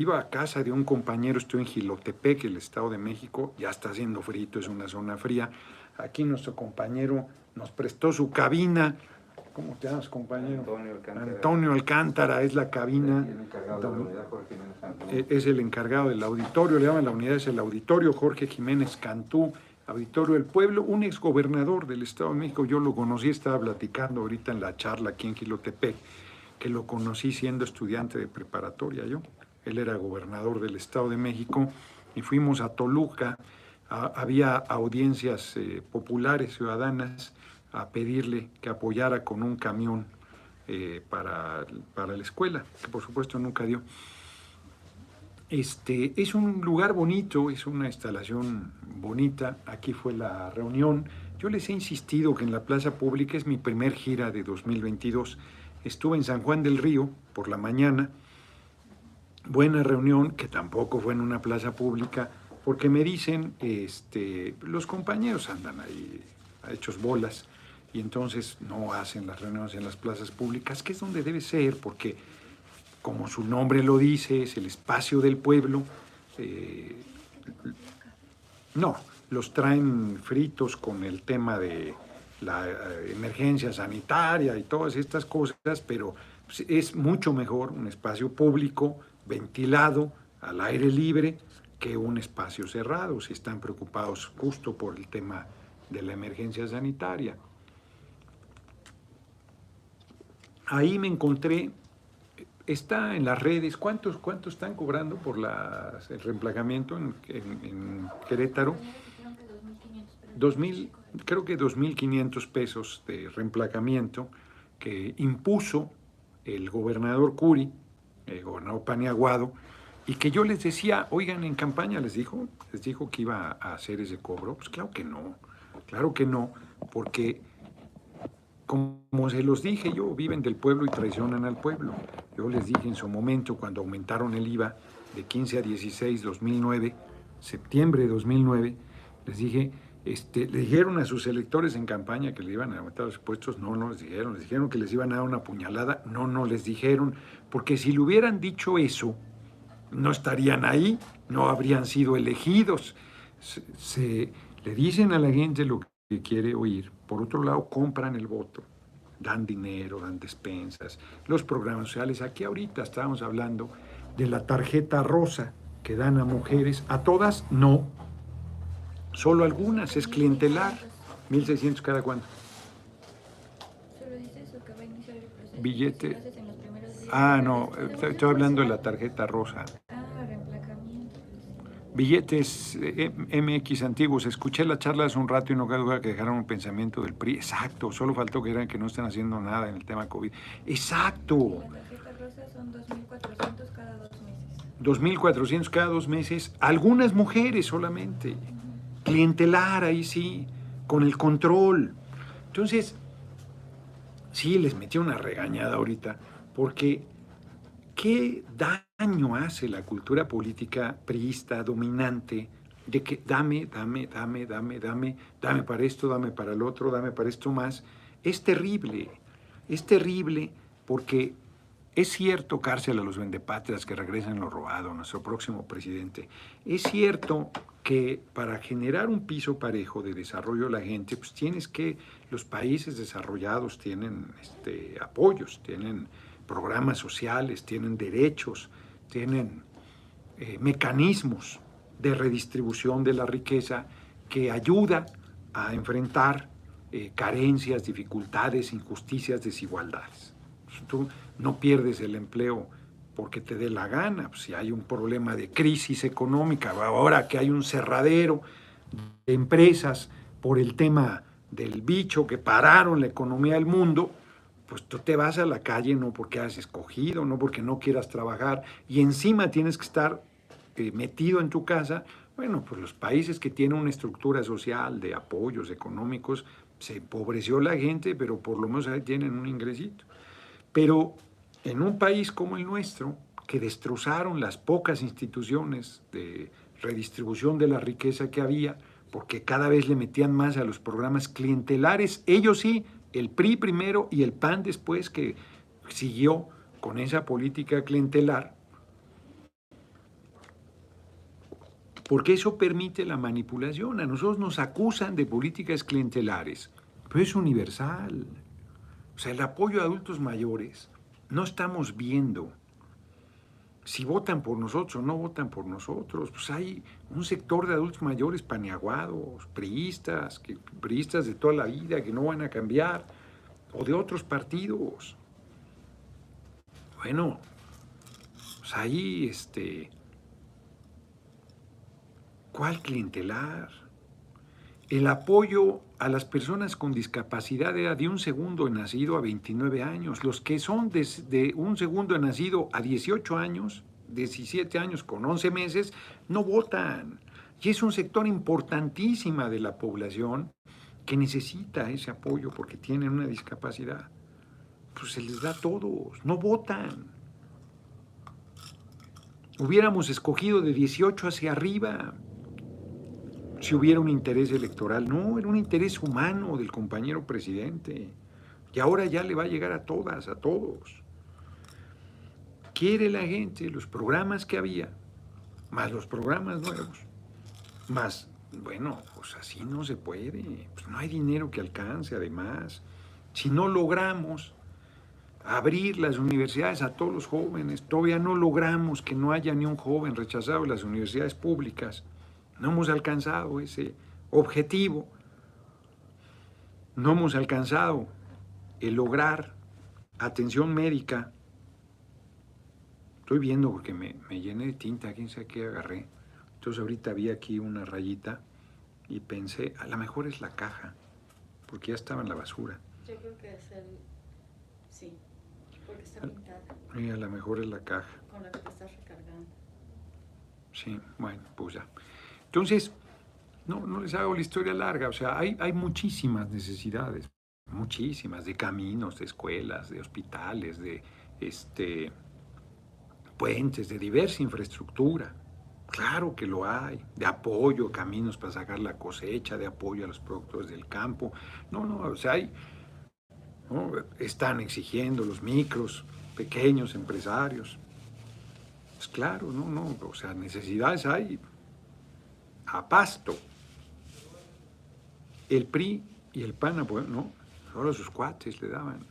iba a casa de un compañero, estoy en Gilotepec, el Estado de México, ya está haciendo frito, es una zona fría. Aquí nuestro compañero nos prestó su cabina. ¿Cómo te llamas, compañero? Antonio Alcántara. Antonio Alcántara es la cabina. Y el encargado de la unidad, Jorge Jiménez Cantú. Eh, Es el encargado del auditorio, le llaman la unidad, es el auditorio Jorge Jiménez Cantú, auditorio del pueblo, un exgobernador del Estado de México. Yo lo conocí, estaba platicando ahorita en la charla aquí en Quilotepec, que lo conocí siendo estudiante de preparatoria yo. Él era gobernador del Estado de México y fuimos a Toluca. había audiencias eh, populares, ciudadanas, a pedirle que apoyara con un camión eh, para, para la escuela, que por supuesto nunca dio. Este, es un lugar bonito, es una instalación bonita. Aquí fue la reunión. Yo les he insistido que en la plaza pública es mi primer gira de 2022. Estuve en San Juan del Río por la mañana. Buena reunión, que tampoco fue en una plaza pública, porque me dicen, este, los compañeros andan ahí hechos bolas y entonces no hacen las reuniones en las plazas públicas, que es donde debe ser, porque como su nombre lo dice, es el espacio del pueblo. eh, no, los traen fritos con el tema de la eh, emergencia sanitaria y todas estas cosas, pero pues, es mucho mejor un espacio público, ventilado, al aire libre, que un espacio cerrado, si están preocupados justo por el tema de la emergencia sanitaria. Ahí me encontré está en las redes. ¿Cuántos, cuántos están cobrando por el reemplazamiento en, en- en Querétaro? Creo que 2.500, pero 2000, creo que 2.500 pesos de reemplazamiento que impuso el gobernador Curi, gobernador Paniaguado, y que yo les decía, oigan, en campaña les dijo, les dijo que iba a hacer ese cobro. Pues claro que no, claro que no, porque como se los dije yo, viven del pueblo y traicionan al pueblo. Yo les dije en su momento, cuando aumentaron el IVA de 15 a 16, 2009, septiembre de 2009, les dije, este, le dijeron a sus electores en campaña que le iban a aumentar los impuestos, no, no les dijeron, les dijeron que les iban a dar una puñalada, no, no les dijeron, porque si le hubieran dicho eso, no estarían ahí, no habrían sido elegidos. Se, se- le dicen a la gente lo que quiere oír, por otro lado compran el voto, dan dinero, dan despensas, los programas sociales. Aquí ahorita estábamos hablando de la tarjeta rosa que dan a mujeres, a todas no, solo algunas, es clientelar, 1.600 cada cuánto. Solo dice eso, que va a iniciar el proceso. Billete. Ah, no, después estoy hablando de la tarjeta rosa. Ah, reemplacamiento. Billetes eh, MX antiguos. Escuché la charla hace un rato y no cabe duda que dejaron un pensamiento del PRI. Exacto, solo faltó que eran que no están haciendo nada en el tema COVID. Exacto, La tarjeta rosa son 2.400 cada dos meses. 2.400 cada dos meses. Algunas mujeres solamente. Clientelar, ahí sí, con el control. Entonces, sí, les metí una regañada ahorita, porque ¿qué daño hace la cultura política priista dominante de que dame, dame, dame, dame, dame, dame para esto, dame para el otro, dame para esto más? Es terrible, es terrible porque es cierto cárcel a los vendepatrias que regresen lo robado, nuestro próximo presidente. Es cierto que para generar un piso parejo de desarrollo de la gente, pues tienes que, los países desarrollados tienen este, apoyos, tienen programas sociales, tienen derechos, tienen eh, mecanismos de redistribución de la riqueza que ayuda a enfrentar eh, carencias, dificultades, injusticias, desigualdades. Tú no pierdes el empleo porque te dé la gana. Pues, si hay un problema de crisis económica, ahora que hay un cerradero de empresas por el tema del bicho que pararon la economía del mundo, pues tú te vas a la calle no porque has escogido, no porque no quieras trabajar, y encima tienes que estar eh, metido en tu casa. Bueno, pues los países que tienen una estructura social de apoyos económicos, se empobreció la gente, pero por lo menos ahí tienen un ingresito. Pero en un país como el nuestro, que destrozaron las pocas instituciones de redistribución de la riqueza que había, porque cada vez le metían más a los programas clientelares, ellos sí, el PRI primero y el PAN después, que siguió con esa política clientelar, porque eso permite la manipulación. A nosotros nos acusan de políticas clientelares, pero es universal. O sea, el apoyo a adultos mayores, no estamos viendo si votan por nosotros o no votan por nosotros. Pues hay un sector de adultos mayores paneaguados, priistas, que, priistas de toda la vida que no van a cambiar, o de otros partidos. Bueno, pues ahí, este, ¿cuál clientelar? El apoyo a las personas con discapacidad era de un segundo nacido a 29 años. Los que son de, un segundo nacido a 18 años, 17 años con 11 meses, no votan. Y es un sector importantísima de la población que necesita ese apoyo porque tienen una discapacidad. Pues se les da a todos, no votan. Hubiéramos escogido de 18 hacia arriba, si hubiera un interés electoral. No, era un interés humano del compañero presidente. Y ahora ya le va a llegar a todas, a todos. Quiere la gente los programas que había, más los programas nuevos, más, bueno, pues así no se puede. Pues no hay dinero que alcance, además. Si no logramos abrir las universidades a todos los jóvenes, todavía no logramos que no haya ni un joven rechazado en las universidades públicas no hemos alcanzado ese objetivo. No hemos alcanzado el lograr atención médica. Estoy viendo porque me, llené de tinta, quién sabe qué agarré. Entonces ahorita vi aquí una rayita y pensé, a lo mejor es la caja, porque ya estaba en la basura. Yo creo que es el... Sí, porque está pintada. a lo mejor es la caja. Con la que te estás recargando. Sí, bueno, pues ya. Entonces, no, no les hago la historia larga, o sea, hay, hay muchísimas necesidades, muchísimas, de caminos, de escuelas, de hospitales, de este, puentes, de diversa infraestructura. Claro que lo hay, de apoyo, caminos para sacar la cosecha, de apoyo a los productores del campo. No, no, o sea, hay, están exigiendo los micros, pequeños empresarios. Pues claro, no, no, o sea, necesidades hay, a pasto. El PRI y el PAN, pues, no, solo sus cuates le daban,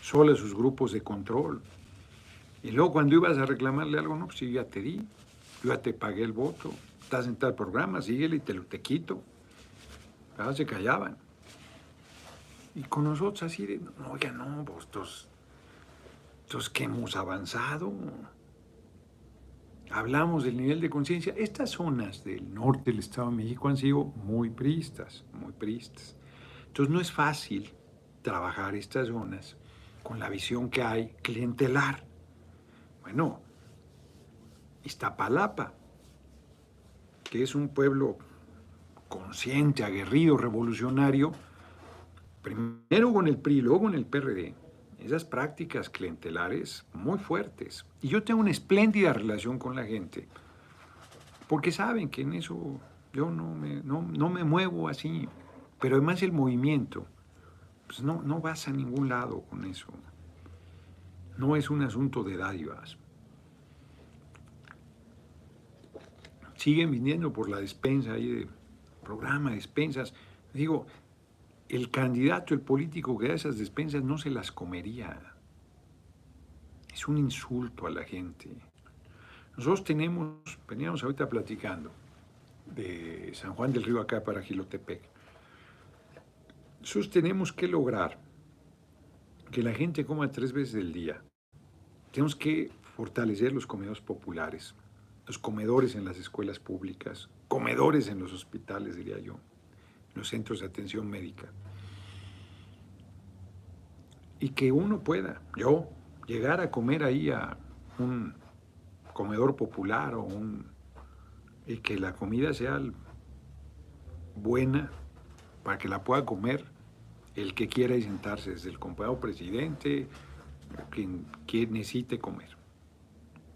solo sus grupos de control. Y luego cuando ibas a reclamarle algo, no, pues yo ya te di, yo ya te pagué el voto, estás en tal programa, síguele y te lo te quito. Ahora se callaban. Y con nosotros así de, no, ya no, pues, entonces, que hemos avanzado hablamos del nivel de conciencia, estas zonas del norte del Estado de México han sido muy pristas, muy pristas. Entonces no es fácil trabajar estas zonas con la visión que hay clientelar. Bueno, Iztapalapa, que es un pueblo consciente, aguerrido, revolucionario, primero con el PRI, luego con el PRD, esas prácticas clientelares muy fuertes. Y yo tengo una espléndida relación con la gente, porque saben que en eso yo no me, no, me muevo así, pero además el movimiento, pues no, no vas a ningún lado con eso. No es un asunto de dádivas. Siguen viniendo por la despensa ahí de programa, despensas. Digo, el candidato, el político que da esas despensas no se las comería. Es un insulto a la gente. Nosotros tenemos, veníamos ahorita platicando de San Juan del Río acá para Gilotepec. Nosotros tenemos que lograr que la gente coma tres veces al día. Tenemos que fortalecer los comedores populares, los comedores en las escuelas públicas, comedores en los hospitales, diría yo los centros de atención médica. Y que uno pueda, yo, llegar a comer ahí a un comedor popular o un... y que la comida sea buena para que la pueda comer el que quiera y sentarse, desde el compañero presidente, quien, quien necesite comer.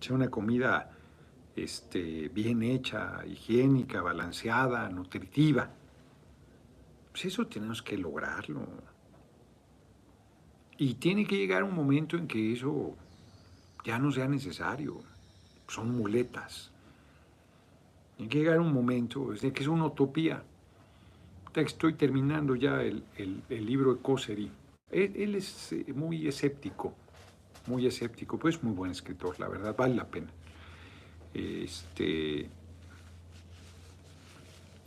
Sea una comida este, bien hecha, higiénica, balanceada, nutritiva. Pues eso tenemos que lograrlo. Y tiene que llegar un momento en que eso ya no sea necesario. Son muletas. Hay que llegar un momento, es que es una utopía. Estoy terminando ya el, libro de Cosery. Él, es eh, muy escéptico, muy escéptico, pues es muy buen escritor, la verdad, vale la pena. Este,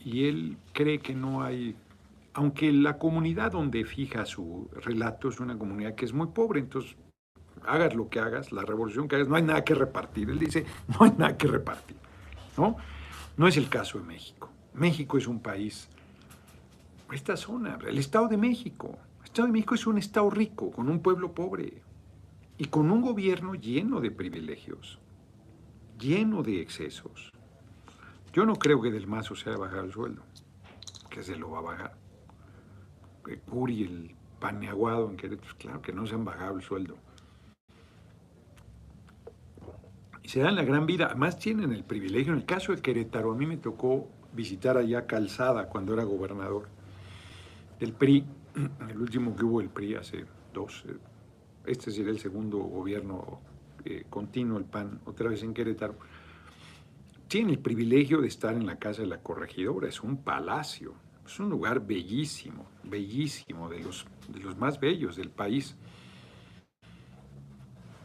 y él cree que no hay, aunque la comunidad donde fija su relato es una comunidad que es muy pobre, entonces hagas lo que hagas, la revolución que hagas, no hay nada que repartir. Él dice, no hay nada que repartir. ¿no? no es el caso de México. México es un país, esta zona, el Estado de México. El Estado de México es un Estado rico, con un pueblo pobre y con un gobierno lleno de privilegios, lleno de excesos. Yo no creo que Del Mazo sea bajar el sueldo, que se lo va a bajar. El Curi, el paneaguado en Querétaro, pues claro que no se han bajado el sueldo. Y se dan la gran vida, además tienen el privilegio, en el caso de Querétaro, a mí me tocó visitar allá Calzada cuando era gobernador del PRI, el último que hubo el PRI hace dos, eh, este sería el segundo gobierno eh, continuo, el PAN, otra vez en Querétaro. Tiene el privilegio de estar en la casa de la corregidora, es un palacio, es un lugar bellísimo, bellísimo, de los, de los más bellos del país.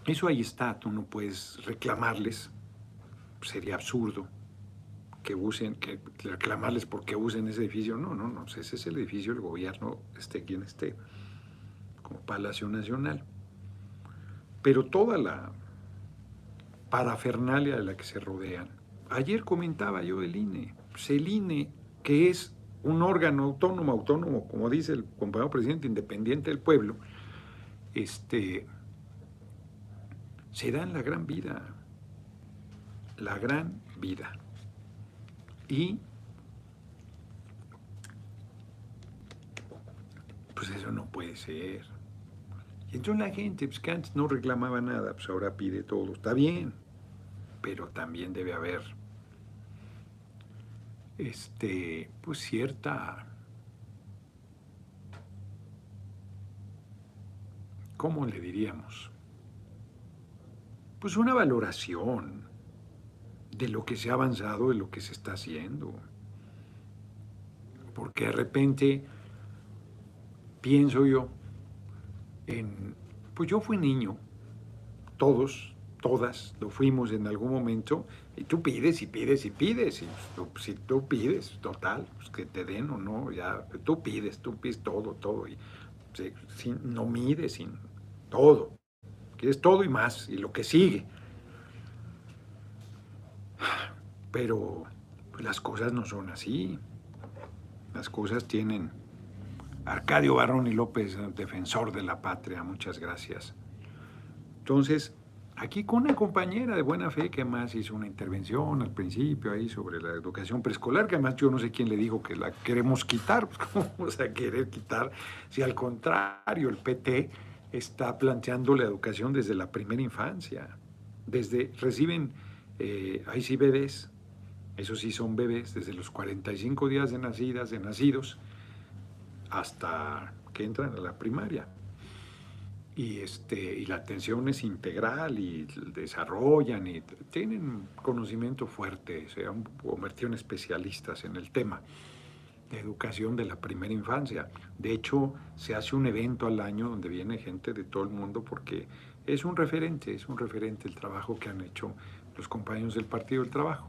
Eso ahí está, tú no puedes reclamarles, sería absurdo que usen, que reclamarles porque usen ese edificio. No, no, no, ese es el edificio del gobierno, esté quien esté, como Palacio Nacional. Pero toda la parafernalia de la que se rodean, Ayer comentaba yo el INE. Pues el INE, que es un órgano autónomo, autónomo, como dice el compañero presidente, independiente del pueblo, este, se dan la gran vida, la gran vida. Y pues eso no puede ser. Y entonces la gente, pues que antes no reclamaba nada, pues ahora pide todo. Está bien, pero también debe haber este, pues cierta, ¿cómo le diríamos? Pues una valoración de lo que se ha avanzado, de lo que se está haciendo. Porque de repente pienso yo en, pues yo fui niño, todos, todas lo fuimos en algún momento, y tú pides y pides y pides. Y si tú pides, total, pues que te den o no, ya tú pides, tú pides todo, todo. Y no mides, sin todo. Quieres todo y más, y lo que sigue. Pero pues, las cosas no son así. Las cosas tienen. Arcadio Barrón y López, defensor de la patria, muchas gracias. Entonces, aquí con una compañera de buena fe que además hizo una intervención al principio ahí sobre la educación preescolar, que además yo no sé quién le dijo que la queremos quitar, pues cómo vamos querer quitar si al contrario el PT está planteando la educación desde la primera infancia, desde reciben, eh, ahí sí bebés, esos sí son bebés, desde los 45 días de nacidas, de nacidos, hasta que entran a la primaria y, este, y la atención es integral y desarrollan y tienen conocimiento fuerte, se han convertido en especialistas en el tema de educación de la primera infancia. De hecho, se hace un evento al año donde viene gente de todo el mundo porque es un referente, es un referente el trabajo que han hecho los compañeros del Partido del Trabajo.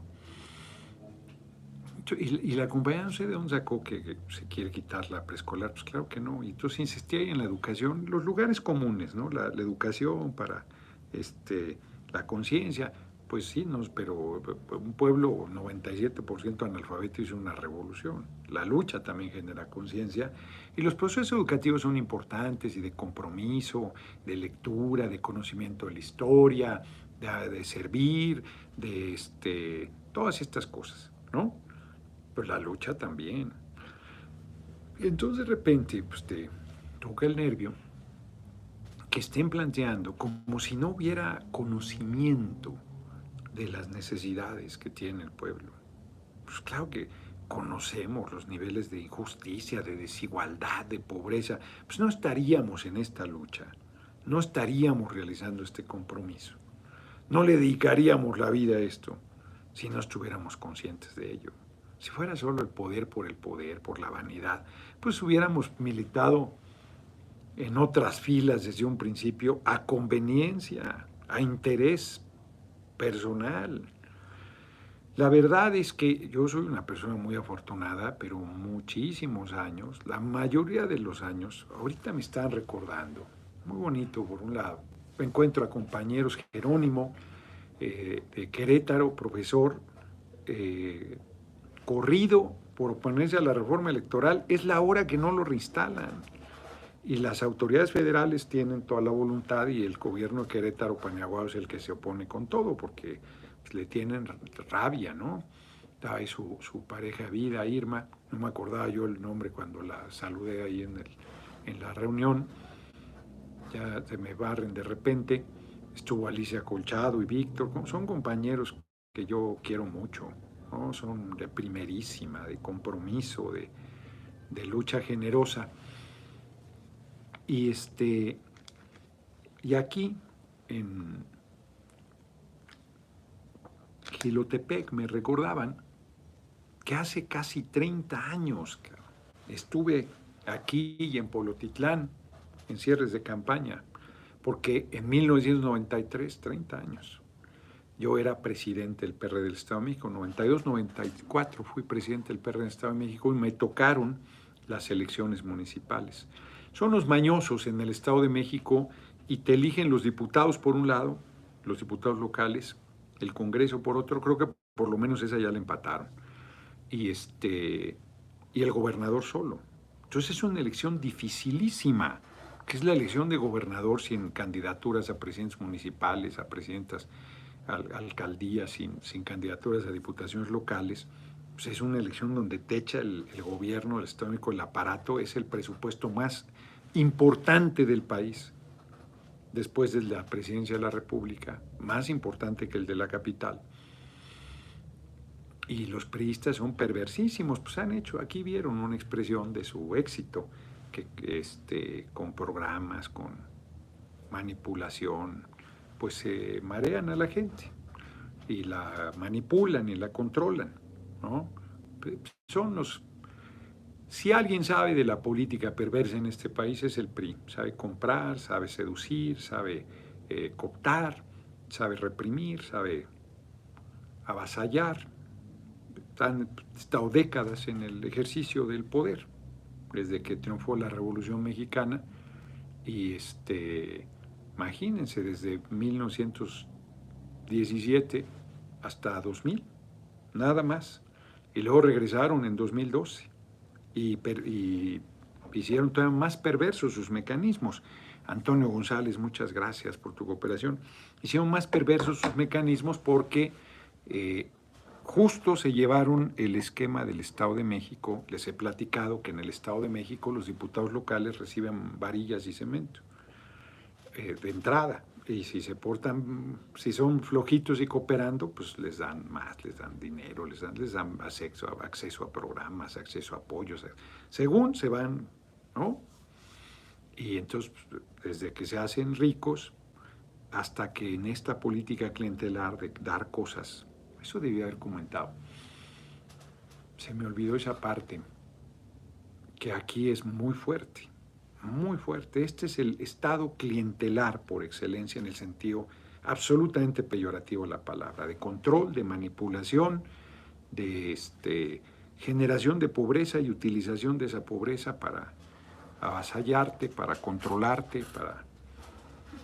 Y, la compañía no sé de dónde sacó que, se quiere quitar la preescolar, pues claro que no. Y entonces insistía en la educación, los lugares comunes, ¿no? La, educación para este, la conciencia, pues sí, no, pero un pueblo 97% analfabeto hizo una revolución. La lucha también genera conciencia y los procesos educativos son importantes y de compromiso, de lectura, de conocimiento de la historia, de, de servir, de este, todas estas cosas, ¿no? Pues la lucha también. Entonces de repente pues te toca el nervio que estén planteando como si no hubiera conocimiento de las necesidades que tiene el pueblo. Pues claro que conocemos los niveles de injusticia, de desigualdad, de pobreza, pues no estaríamos en esta lucha, no estaríamos realizando este compromiso, no le dedicaríamos la vida a esto si no estuviéramos conscientes de ello. Si fuera solo el poder por el poder, por la vanidad, pues hubiéramos militado en otras filas desde un principio a conveniencia, a interés personal. La verdad es que yo soy una persona muy afortunada, pero muchísimos años, la mayoría de los años, ahorita me están recordando, muy bonito por un lado, encuentro a compañeros Jerónimo eh, de Querétaro, profesor, eh, corrido por oponerse a la reforma electoral, es la hora que no lo reinstalan. Y las autoridades federales tienen toda la voluntad y el gobierno de Querétaro, Paniagua es el que se opone con todo, porque pues, le tienen rabia, ¿no? Estaba ahí su, pareja vida, Irma, no me acordaba yo el nombre cuando la saludé ahí en, el, en la reunión, ya se me barren de repente, estuvo Alicia Colchado y Víctor, son compañeros que yo quiero mucho, son de primerísima, de compromiso, de, de lucha generosa. Y, este, y aquí, en Gilotepec, me recordaban que hace casi 30 años estuve aquí y en Polotitlán, en cierres de campaña, porque en 1993, 30 años, yo era presidente del PRD del Estado de México, 92-94 fui presidente del PRD del Estado de México y me tocaron las elecciones municipales. Son los mañosos en el Estado de México y te eligen los diputados por un lado, los diputados locales, el Congreso por otro, creo que por lo menos esa ya la empataron, y, este, y el gobernador solo. Entonces es una elección dificilísima, que es la elección de gobernador sin candidaturas a presidentes municipales, a presidentas alcaldías, sin, candidaturas a diputaciones locales. Pues es una elección donde te echa el, gobierno, el Estado el aparato, es el presupuesto más importante del país, después de la presidencia de la República, más importante que el de la capital. Y los priistas son perversísimos, pues han hecho, aquí vieron una expresión de su éxito, que, este, con programas, con manipulación, pues se marean a la gente y la manipulan y la controlan, ¿no? Son los si alguien sabe de la política perversa en este país es el PRI. Sabe comprar, sabe seducir, sabe eh, cooptar, sabe reprimir, sabe avasallar. Han estado décadas en el ejercicio del poder, desde que triunfó la Revolución Mexicana. Y este, imagínense, desde 1917 hasta 2000, nada más. Y luego regresaron en 2012 y, hicieron todavía más perversos sus mecanismos. Antonio González, muchas gracias por tu cooperación. Hicieron más perversos sus mecanismos porque eh, justo se llevaron el esquema del Estado de México. Les he platicado que en el Estado de México los diputados locales reciben varillas y cemento eh, de entrada y si se portan, si son flojitos y cooperando, pues les dan más, les dan dinero, les dan, les dan acceso, acceso a programas, acceso a apoyos, según se van, ¿no? Y entonces, desde que se hacen ricos hasta que en esta política clientelar de dar cosas, eso debía haber comentado. Se me olvidó esa parte, que aquí es muy fuerte muy fuerte. Este es el estado clientelar por excelencia en el sentido absolutamente peyorativo de la palabra, de control, de manipulación, de este, generación de pobreza y utilización de esa pobreza para avasallarte, para controlarte, para...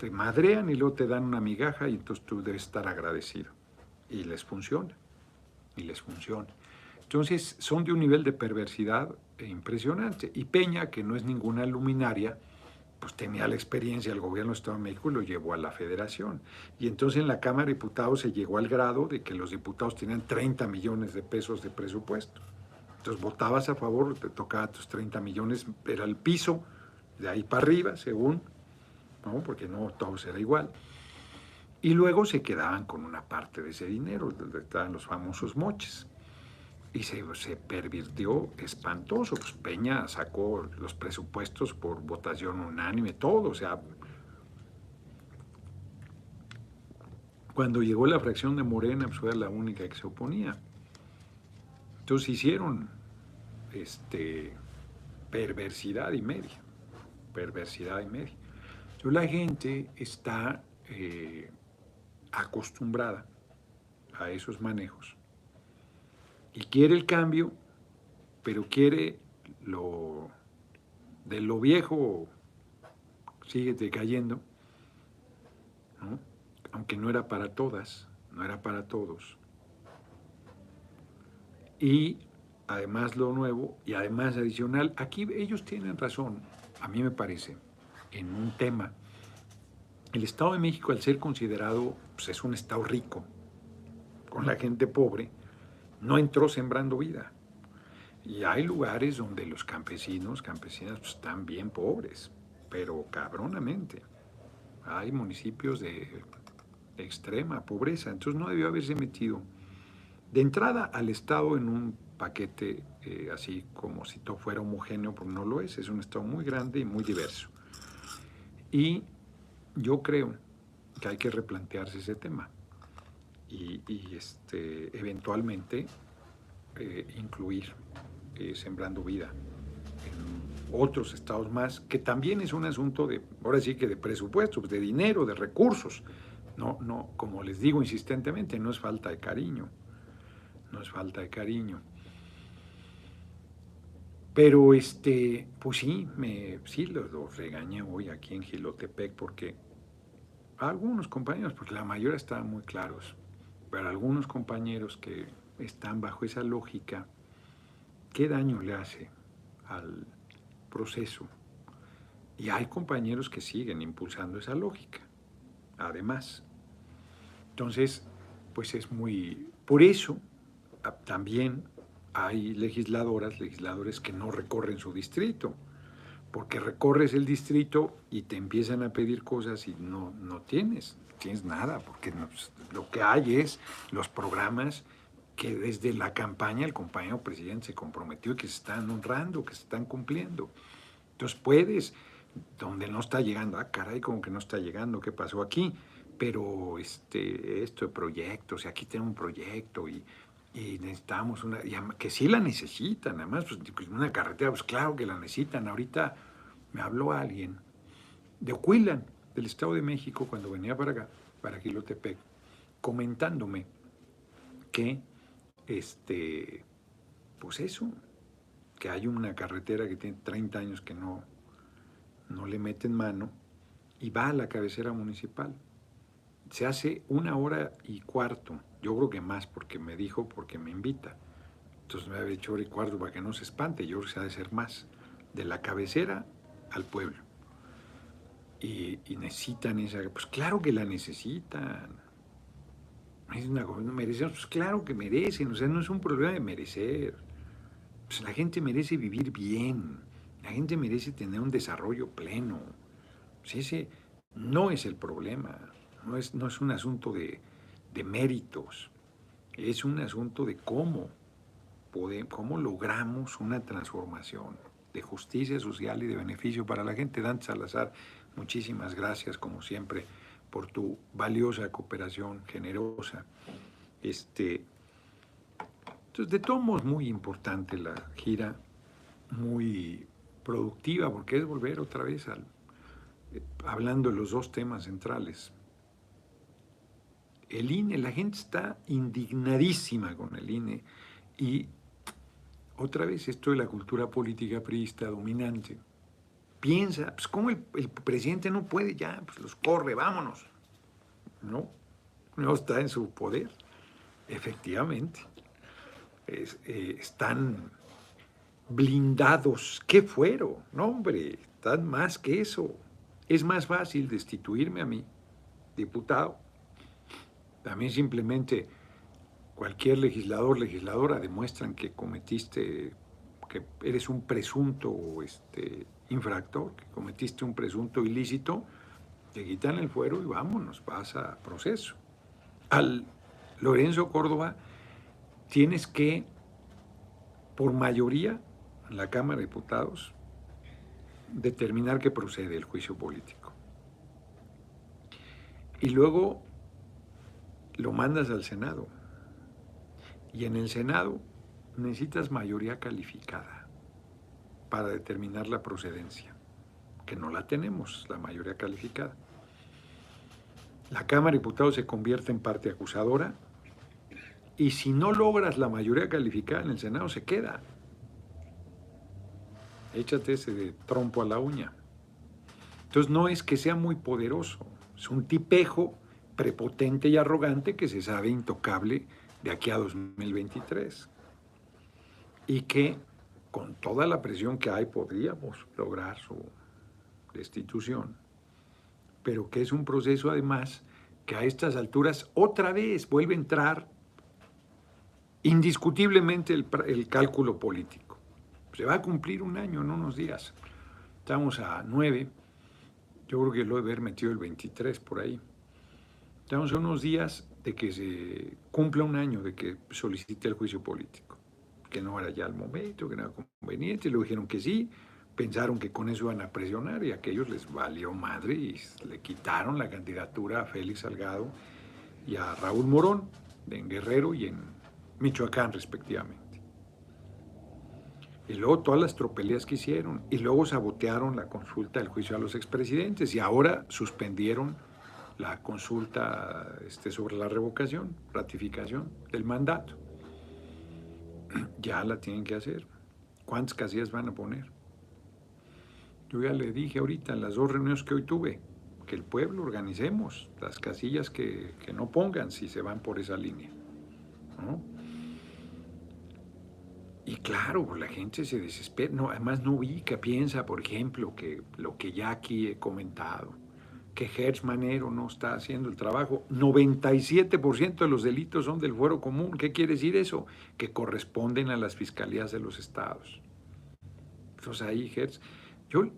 Te madrean y luego te dan una migaja y entonces tú debes estar agradecido. Y les funciona, y les funciona. Entonces son de un nivel de perversidad impresionante. Y Peña, que no es ninguna luminaria, pues tenía la experiencia del gobierno de Estado de México y lo llevó a la federación. Y entonces en la Cámara de Diputados se llegó al grado de que los diputados tenían 30 millones de pesos de presupuesto. Entonces votabas a favor, te tocaba tus 30 millones, era el piso, de ahí para arriba, según, ¿no? porque no todo era igual. Y luego se quedaban con una parte de ese dinero, donde estaban los famosos moches y se, se, pervirtió espantoso. Pues Peña sacó los presupuestos por votación unánime, todo, o sea, Cuando llegó la fracción de Morena, pues era la única que se oponía. Entonces hicieron este, perversidad y media. Perversidad y media. Entonces la gente está eh, acostumbrada a esos manejos y quiere el cambio, pero quiere lo de lo viejo sigue decayendo, aunque no era para todas, no era para todos. Y además lo nuevo y además adicional, aquí ellos tienen razón, a mí me parece, en un tema. El Estado de México, al ser considerado, pues, es un Estado rico, con la gente pobre, no entró sembrando vida. Y hay lugares donde los campesinos, campesinas, pues, están bien pobres, pero cabronamente. Hay municipios de extrema pobreza, entonces no debió haberse metido de entrada al Estado en un paquete eh, así como si todo fuera homogéneo, porque no lo es, es un Estado muy grande y muy diverso. Y yo creo que hay que replantearse ese tema y, este, eventualmente eh, incluir eh, Sembrando Vida en otros estados más, que también es un asunto de, ahora sí que de presupuestos, de dinero, de recursos. No, no, como les digo insistentemente, no es falta de cariño, no es falta de cariño. Pero este, pues sí, me, sí los, regañé hoy aquí en Gilotepec porque algunos compañeros, porque la mayoría estaban muy claros, pero algunos compañeros que están bajo esa lógica, ¿qué daño le hace al proceso? Y hay compañeros que siguen impulsando esa lógica, además. Entonces, pues es muy... Por eso también hay legisladoras, legisladores que no recorren su distrito, porque recorres el distrito y te empiezan a pedir cosas y no, no tienes, tienes nada, porque lo que hay es los programas que desde la campaña el compañero presidente se comprometió y que se están honrando, que se están cumpliendo. Entonces puedes, donde no está llegando, ah, caray, como que no está llegando, ¿qué pasó aquí? Pero este, esto de proyectos, y aquí tengo un proyecto y y necesitamos una, que sí la necesitan, además, pues, pues, una carretera, pues claro que la necesitan. Ahorita me habló alguien de Oquilan, del Estado de México, cuando venía para acá, para Quilotepec, comentándome que, este, pues eso, que hay una carretera que tiene 30 años que no, no le meten mano y va a la cabecera municipal. Se hace una hora y cuarto yo creo que más porque me dijo, porque me invita. Entonces me había dicho hora y cuarto para que no se espante. Yo creo que se ha de ser más. De la cabecera al pueblo. Y, necesitan esa. Pues claro que la necesitan. Es una no merecen. Pues claro que merecen. O sea, no es un problema de merecer. Pues la gente merece vivir bien. La gente merece tener un desarrollo pleno. Pues ese no es el problema. No es, no es un asunto de de méritos, es un asunto de cómo, podemos, cómo logramos una transformación de justicia social y de beneficio para la gente. Dante Salazar, muchísimas gracias, como siempre, por tu valiosa cooperación generosa. Este, entonces, de todos modos, muy importante la gira, muy productiva, porque es volver otra vez al, eh, hablando de los dos temas centrales, el INE, la gente está indignadísima con el INE y otra vez esto de la cultura política priista dominante. Piensa, pues cómo el, presidente no puede ya, pues los corre, vámonos. No, no está en su poder. Efectivamente, eh, están blindados. ¿Qué fueron? No, hombre, están más que eso. Es más fácil destituirme a mí, diputado, también simplemente cualquier legislador, legisladora demuestran que cometiste, que eres un presunto este, infractor, que cometiste un presunto ilícito, te quitan el fuero y vámonos, vas a proceso. Al Lorenzo Córdoba tienes que, por mayoría, en la Cámara de Diputados, determinar que procede el juicio político. Y luego lo mandas al Senado. Y en el Senado necesitas mayoría calificada para determinar la procedencia, que no la tenemos, la mayoría calificada. La Cámara de Diputados se convierte en parte acusadora y si no logras la mayoría calificada en el Senado, se queda. Échate ese de trompo a la uña. Entonces no es que sea muy poderoso, es un tipejo prepotente y arrogante que se sabe intocable de aquí a 2023 y que con toda la presión que hay podríamos lograr su destitución, pero que es un proceso además que a estas alturas otra vez vuelve a entrar indiscutiblemente el, cálculo político. Se va a cumplir un año en unos días. Estamos a nueve. Yo creo que lo he haber metido el 23 por ahí. Estamos a unos días de que se cumpla un año de que solicite el juicio político que no era ya el momento, que no era conveniente, le dijeron que sí, pensaron que con eso iban a presionar y a aquellos les valió madre y le quitaron la candidatura a Félix Salgado y a Raúl Morón en Guerrero y en Michoacán respectivamente. Y luego todas las tropelías que hicieron y luego sabotearon la consulta del juicio a los expresidentes y ahora suspendieron la consulta este, sobre la revocación, ratificación del mandato ya la tienen que hacer. ¿Cuántas casillas van a poner? Yo ya le dije ahorita en las dos reuniones que hoy tuve, que el pueblo organicemos las casillas que, no pongan si se van por esa línea. Y claro, la gente se desespera. No, además no ubica, piensa, por ejemplo, que lo que ya aquí he comentado, que Hertz Manero no está haciendo el trabajo. 97% de los delitos son del fuero común. ¿Qué quiere decir eso? Que corresponden a las fiscalías de los estados. Entonces ahí Hertz, yo,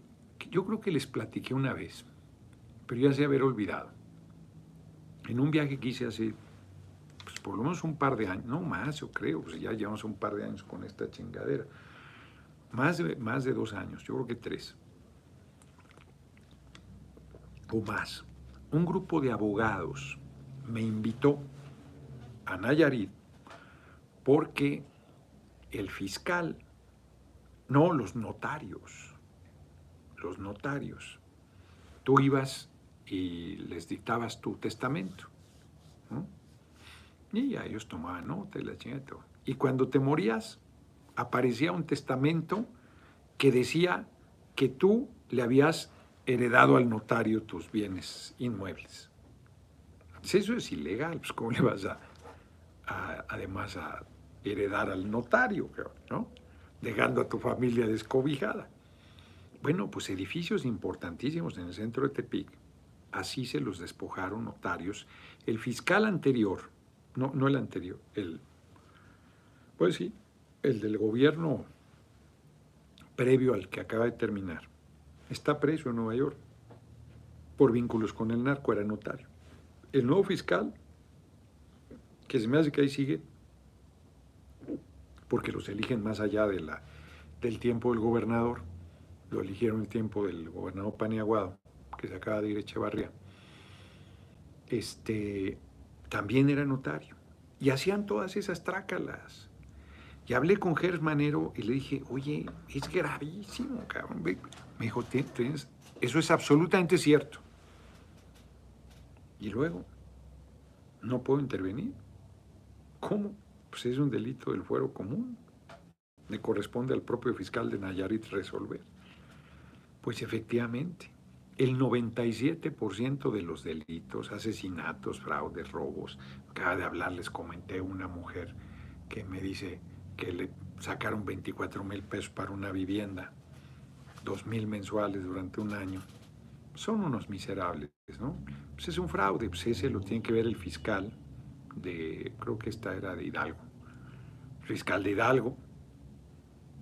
yo creo que les platiqué una vez, pero ya se haber olvidado. En un viaje que hice hace, pues por lo menos un par de años, no más, yo creo, pues ya llevamos un par de años con esta chingadera. Más de, más de dos años, yo creo que tres o más, un grupo de abogados me invitó a Nayarit porque el fiscal, no los notarios, los notarios, tú ibas y les dictabas tu testamento. Y ya ellos tomaban nota y la chingada. Y cuando te morías, aparecía un testamento que decía que tú le habías heredado al notario tus bienes inmuebles. Si eso es ilegal, pues ¿cómo le vas a, además a heredar al notario, ¿no? Dejando a tu familia descobijada. Bueno, pues edificios importantísimos en el centro de Tepic, así se los despojaron notarios. El fiscal anterior, no, no el anterior, el, pues sí, el del gobierno previo al que acaba de terminar, está preso en Nueva York por vínculos con el narco, era notario. El nuevo fiscal, que se me hace que ahí sigue, porque los eligen más allá de la, del tiempo del gobernador, lo eligieron el tiempo del gobernador Paniaguado, que se acaba de ir a Echevarría, este, también era notario. Y hacían todas esas trácalas. Y hablé con Gers Manero y le dije, oye, es gravísimo, cabrón. Me dijo, eso es absolutamente cierto. Y luego, no puedo intervenir. ¿Cómo? Pues es un delito del fuero común. Le corresponde al propio fiscal de Nayarit resolver. Pues efectivamente, el 97% de los delitos, asesinatos, fraudes, robos, acaba de hablar, les comenté una mujer que me dice que le sacaron 24 mil pesos para una vivienda dos mil mensuales durante un año, son unos miserables, ¿no? Pues es un fraude, pues ese lo tiene que ver el fiscal de, creo que esta era de Hidalgo, fiscal de Hidalgo.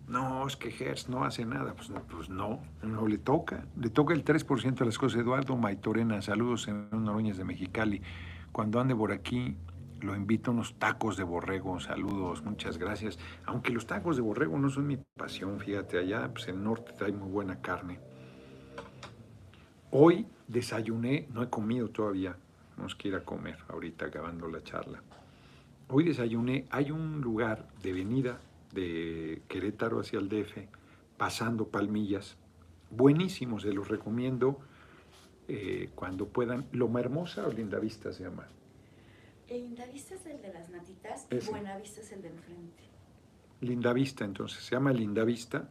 No, es que Hertz no hace nada, pues no, pues no, no le toca. Le toca el 3% de las cosas. Eduardo Maitorena, saludos en Noroñas de Mexicali. Cuando ande por aquí, lo invito a unos tacos de borrego. Saludos, muchas gracias. Aunque los tacos de borrego no son mi pasión, fíjate, allá pues en el norte hay muy buena carne. Hoy desayuné, no he comido todavía, tenemos que ir a comer ahorita acabando la charla. Hoy desayuné, hay un lugar de venida de Querétaro hacia el DF, pasando Palmillas, buenísimo, se los recomiendo eh, cuando puedan. Loma Hermosa o Linda Vista se llama. Linda Vista es el de las natitas y Buena Vista es el de enfrente. Linda Vista, entonces, se llama Linda Vista.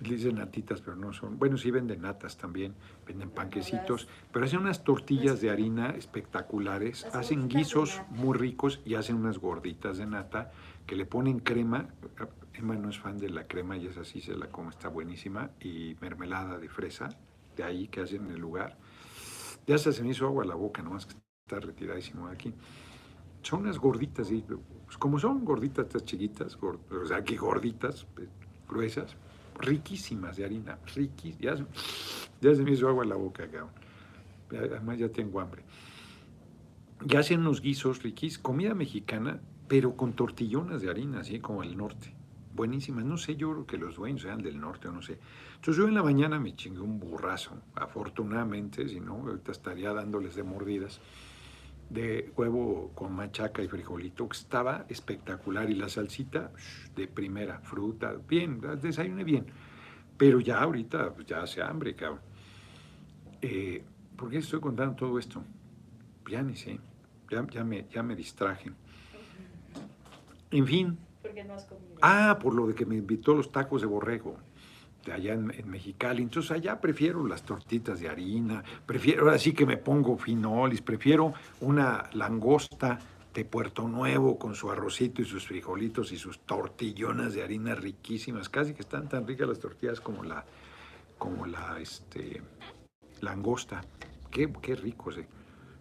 Le dicen natitas, pero no son. Bueno, sí venden natas también, venden panquecitos, pero hacen unas tortillas de harina espectaculares, hacen guisos muy ricos y hacen unas gorditas de nata que le ponen crema. Emma no es fan de la crema y es así, se la come, está buenísima. Y mermelada de fresa, de ahí que hacen en el lugar. Ya se me hizo agua la boca, nomás que está retiradísimo de aquí. Son unas gorditas, sí, pues como son gorditas estas chiquitas, gor- o sea, aquí gorditas, eh, gruesas, riquísimas de harina, riquísimas. Ya, ya se me hizo agua la boca, cabrón. Además ya tengo hambre. Y hacen unos guisos riquísimos, comida mexicana, pero con tortillonas de harina, así como el norte. Buenísimas. No sé, yo creo que los dueños sean del norte o no sé. Entonces yo en la mañana me chingué un burrazo, afortunadamente, si no, ahorita estaría dándoles de mordidas, de huevo con machaca y frijolito, que estaba espectacular. Y la salsita de primera, fruta, bien, desayuné bien. Pero ya ahorita pues, ya hace hambre, cabrón. Eh, ¿Por qué estoy contando todo esto? Ya ni sé, ya, ya, me, ya me distraje. En fin, Porque no has comido. Ah, por lo de que me invitó los tacos de borrego allá en, en Mexicali. Entonces allá prefiero las tortitas de harina, prefiero, ahora sí que me pongo finolis, prefiero una langosta de Puerto Nuevo con su arrocito y sus frijolitos y sus tortillonas de harina riquísimas, casi que están tan ricas las tortillas como la, como la este, langosta. Qué, qué rico se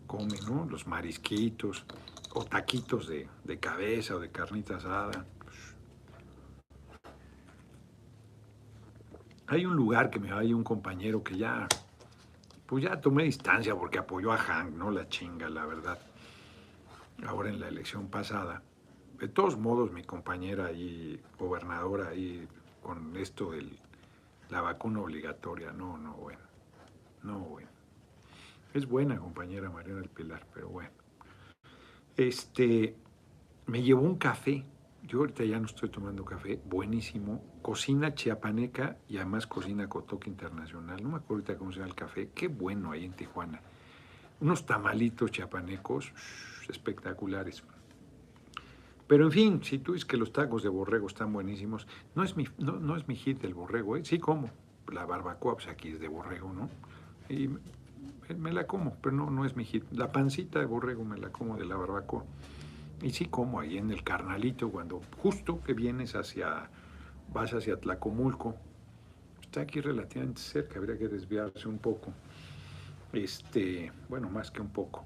come, ¿no? Los marisquitos o taquitos de, de cabeza o de carnita asada. Hay un lugar que me hay un compañero que ya, pues ya tomé distancia porque apoyó a Hank, ¿no? La chinga, la verdad. Ahora en la elección pasada. De todos modos, mi compañera ahí, gobernadora ahí, con esto de la vacuna obligatoria, no, no, bueno. No, bueno. Es buena compañera Mariana del Pilar, pero bueno. Este, me llevó un café. Yo ahorita ya no estoy tomando café, buenísimo. Cocina chiapaneca y además cocina cotoque internacional. No me acuerdo ahorita cómo se llama el café. Qué bueno ahí en Tijuana. Unos tamalitos chiapanecos shh, espectaculares. Pero en fin, si tú dices que los tacos de borrego están buenísimos, no es mi, no, no es mi hit el borrego, ¿eh? sí como. La barbacoa, pues aquí es de borrego, ¿no? Y me, me la como, pero no, no es mi hit. La pancita de borrego me la como de la barbacoa. Y sí como ahí en el carnalito, cuando justo que vienes hacia, vas hacia Tlacomulco, está aquí relativamente cerca, habría que desviarse un poco. Este, bueno, más que un poco.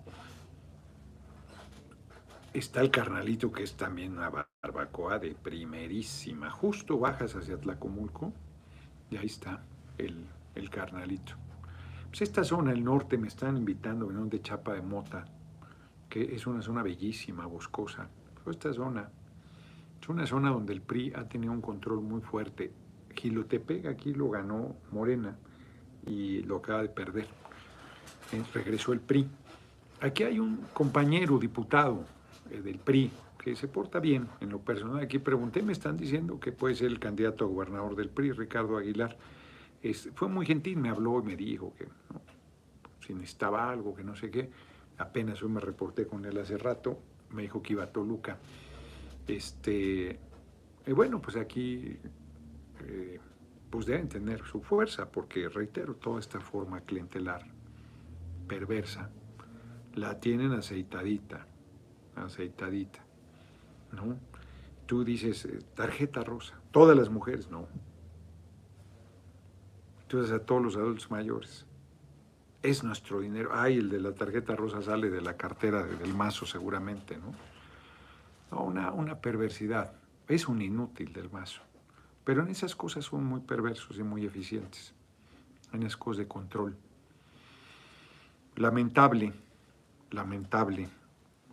Está el carnalito, que es también una barbacoa de primerísima. Justo bajas hacia Tlacomulco y ahí está el, el carnalito. Pues esta zona, el norte, me están invitando, ¿no? de Chapa de Mota, que es una zona bellísima, boscosa. Esta zona es una zona donde el PRI ha tenido un control muy fuerte. Gilotepec aquí lo ganó Morena y lo acaba de perder. Regresó el PRI. Aquí hay un compañero diputado eh, del PRI que se porta bien en lo personal. Aquí pregunté, me están diciendo que puede ser el candidato a gobernador del PRI, Ricardo Aguilar. Fue muy gentil, me habló y me dijo que si necesitaba algo, que no sé qué. Apenas hoy me reporté con él hace rato, me dijo que iba a Toluca. Este, y bueno, pues aquí eh, pues deben tener su fuerza, porque reitero, toda esta forma clientelar perversa la tienen aceitadita, aceitadita, ¿no? Tú dices eh, tarjeta rosa, todas las mujeres, no. Entonces a todos los adultos mayores. Es nuestro dinero. Ay, el de la tarjeta rosa sale de la cartera de- del mazo seguramente, ¿no? Una, una perversidad. Es un inútil del mazo. Pero en esas cosas son muy perversos y muy eficientes. En esas cosas de control. Lamentable, lamentable.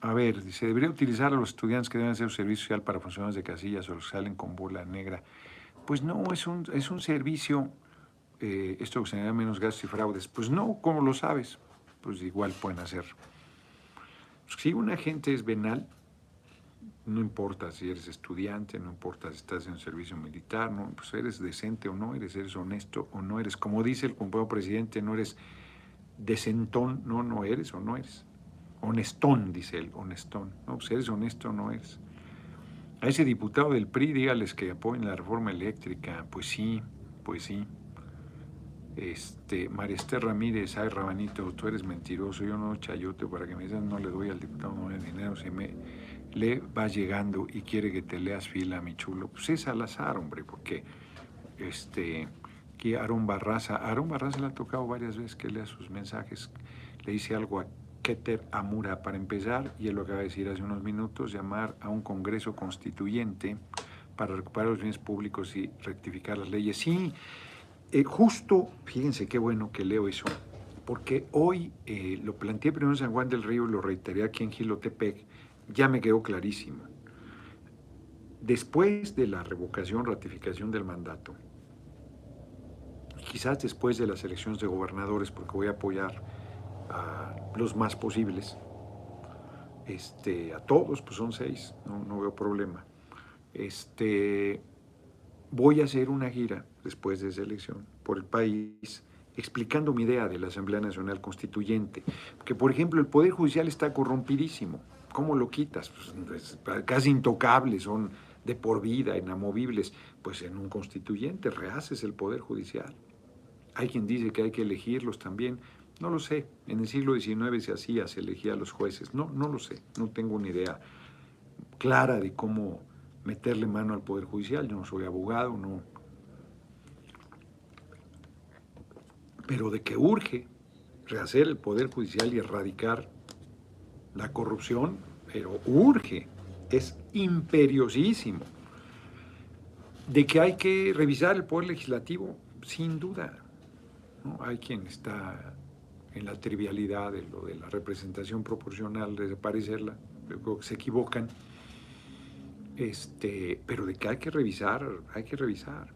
A ver, dice, debería utilizar a los estudiantes que deben hacer servicio social para funcionarios de casillas o los que salen con bola negra. Pues no, es un, es un servicio, eh, esto llama menos gastos y fraudes. Pues no, ¿cómo lo sabes? Pues igual pueden hacer Si una gente es venal, no importa si eres estudiante, no importa si estás en servicio militar, no, pues eres decente o no eres, eres honesto o no eres. Como dice el compañero presidente, no eres decentón, no, no eres o no eres. Honestón, dice él, honestón. No, pues eres honesto o no eres. A ese diputado del PRI, dígales que apoyen la reforma eléctrica. Pues sí, pues sí. Este, María Esther Ramírez, ay Rabanito, tú eres mentiroso, yo no chayote para que me digan, no le doy al diputado no le dinero, si me le va llegando y quiere que te leas fila, mi chulo, pues es al azar, hombre, porque este, que Aaron Barraza, Aaron Barraza le ha tocado varias veces que lea sus mensajes, le dice algo a Keter Amura para empezar, y él lo acaba de decir hace unos minutos, llamar a un Congreso Constituyente para recuperar los bienes públicos y rectificar las leyes. Sí, eh, justo, fíjense qué bueno que leo eso, porque hoy eh, lo planteé primero en San Juan del Río y lo reiteré aquí en Gilotepec, ya me quedó clarísimo. Después de la revocación, ratificación del mandato, quizás después de las elecciones de gobernadores, porque voy a apoyar a los más posibles, este, a todos, pues son seis, no, no veo problema. Este, voy a hacer una gira después de esa elección por el país explicando mi idea de la Asamblea Nacional Constituyente, que por ejemplo el Poder Judicial está corrompidísimo. ¿Cómo lo quitas? Pues, casi intocables, son de por vida, inamovibles. Pues en un constituyente rehaces el Poder Judicial. Hay quien dice que hay que elegirlos también. No lo sé. En el siglo XIX se hacía, se elegía a los jueces. No, no lo sé. No tengo una idea clara de cómo meterle mano al Poder Judicial. Yo no soy abogado, no, pero de que urge rehacer el Poder Judicial y erradicar la corrupción, pero urge, es imperiosísimo. De que hay que revisar el Poder Legislativo, sin duda. ¿no? Hay quien está en la trivialidad de lo de la representación proporcional, de parecerla, se equivocan. Este, pero de que hay que revisar, hay que revisar.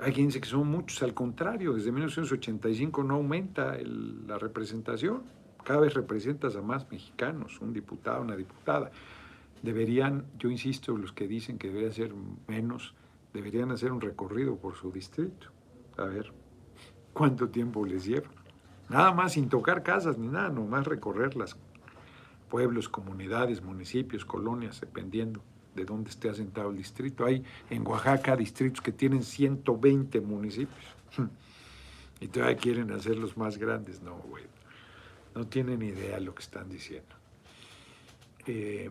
Hay quien dice que son muchos, al contrario, desde 1985 no aumenta la representación. Cada vez representas a más mexicanos, un diputado, una diputada. Deberían, yo insisto, los que dicen que debería ser menos, deberían hacer un recorrido por su distrito. A ver cuánto tiempo les lleva. Nada más sin tocar casas ni nada, nomás recorrerlas. Pueblos, comunidades, municipios, colonias, dependiendo de dónde esté asentado el distrito. Hay en Oaxaca distritos que tienen 120 municipios y todavía quieren hacerlos más grandes. No, güey. No tienen idea de lo que están diciendo. Eh,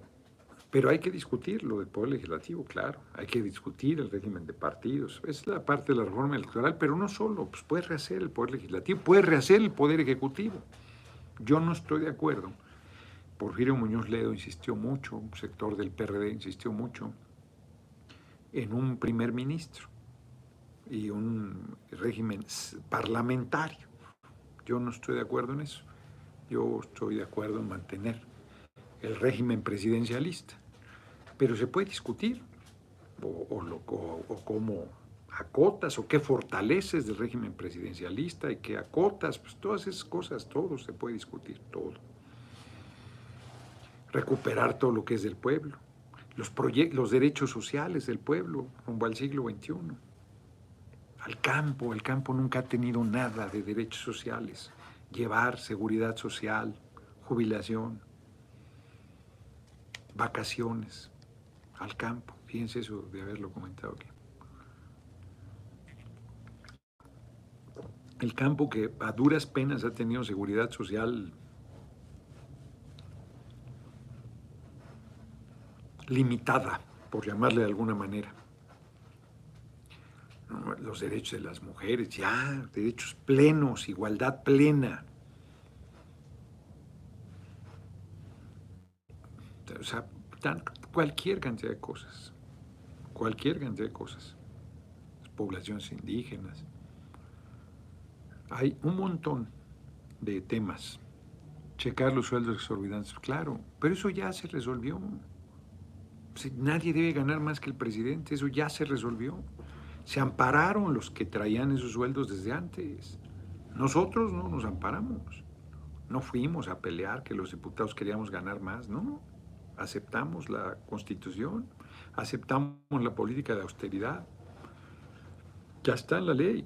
pero hay que discutir lo del Poder Legislativo, claro. Hay que discutir el régimen de partidos. Es la parte de la reforma electoral, pero no solo. Pues puede rehacer el Poder Legislativo, puede rehacer el Poder Ejecutivo. Yo no estoy de acuerdo Porfirio Muñoz Ledo insistió mucho, un sector del PRD insistió mucho en un primer ministro y un régimen parlamentario. Yo no estoy de acuerdo en eso. Yo estoy de acuerdo en mantener el régimen presidencialista. Pero se puede discutir o, cómo acotas o qué fortaleces del régimen presidencialista y qué acotas, pues todas esas cosas, todo se puede discutir, todo recuperar todo lo que es del pueblo, los, los derechos sociales del pueblo rumbo al siglo XXI. Al campo, el campo nunca ha tenido nada de derechos sociales. Llevar seguridad social, jubilación, vacaciones al campo. Fíjense eso de haberlo comentado aquí. El campo que a duras penas ha tenido seguridad social limitada, por llamarle de alguna manera. Los derechos de las mujeres, ya, derechos plenos, igualdad plena. O sea, cualquier cantidad de cosas, cualquier cantidad de cosas. poblaciones indígenas. Hay un montón de temas. Checar los sueldos exorbitantes, claro, pero eso ya se resolvió nadie debe ganar más que el presidente, eso ya se resolvió. Se ampararon los que traían esos sueldos desde antes. Nosotros no nos amparamos. No fuimos a pelear que los diputados queríamos ganar más, no. Aceptamos la constitución, aceptamos la política de austeridad. Ya está en la ley.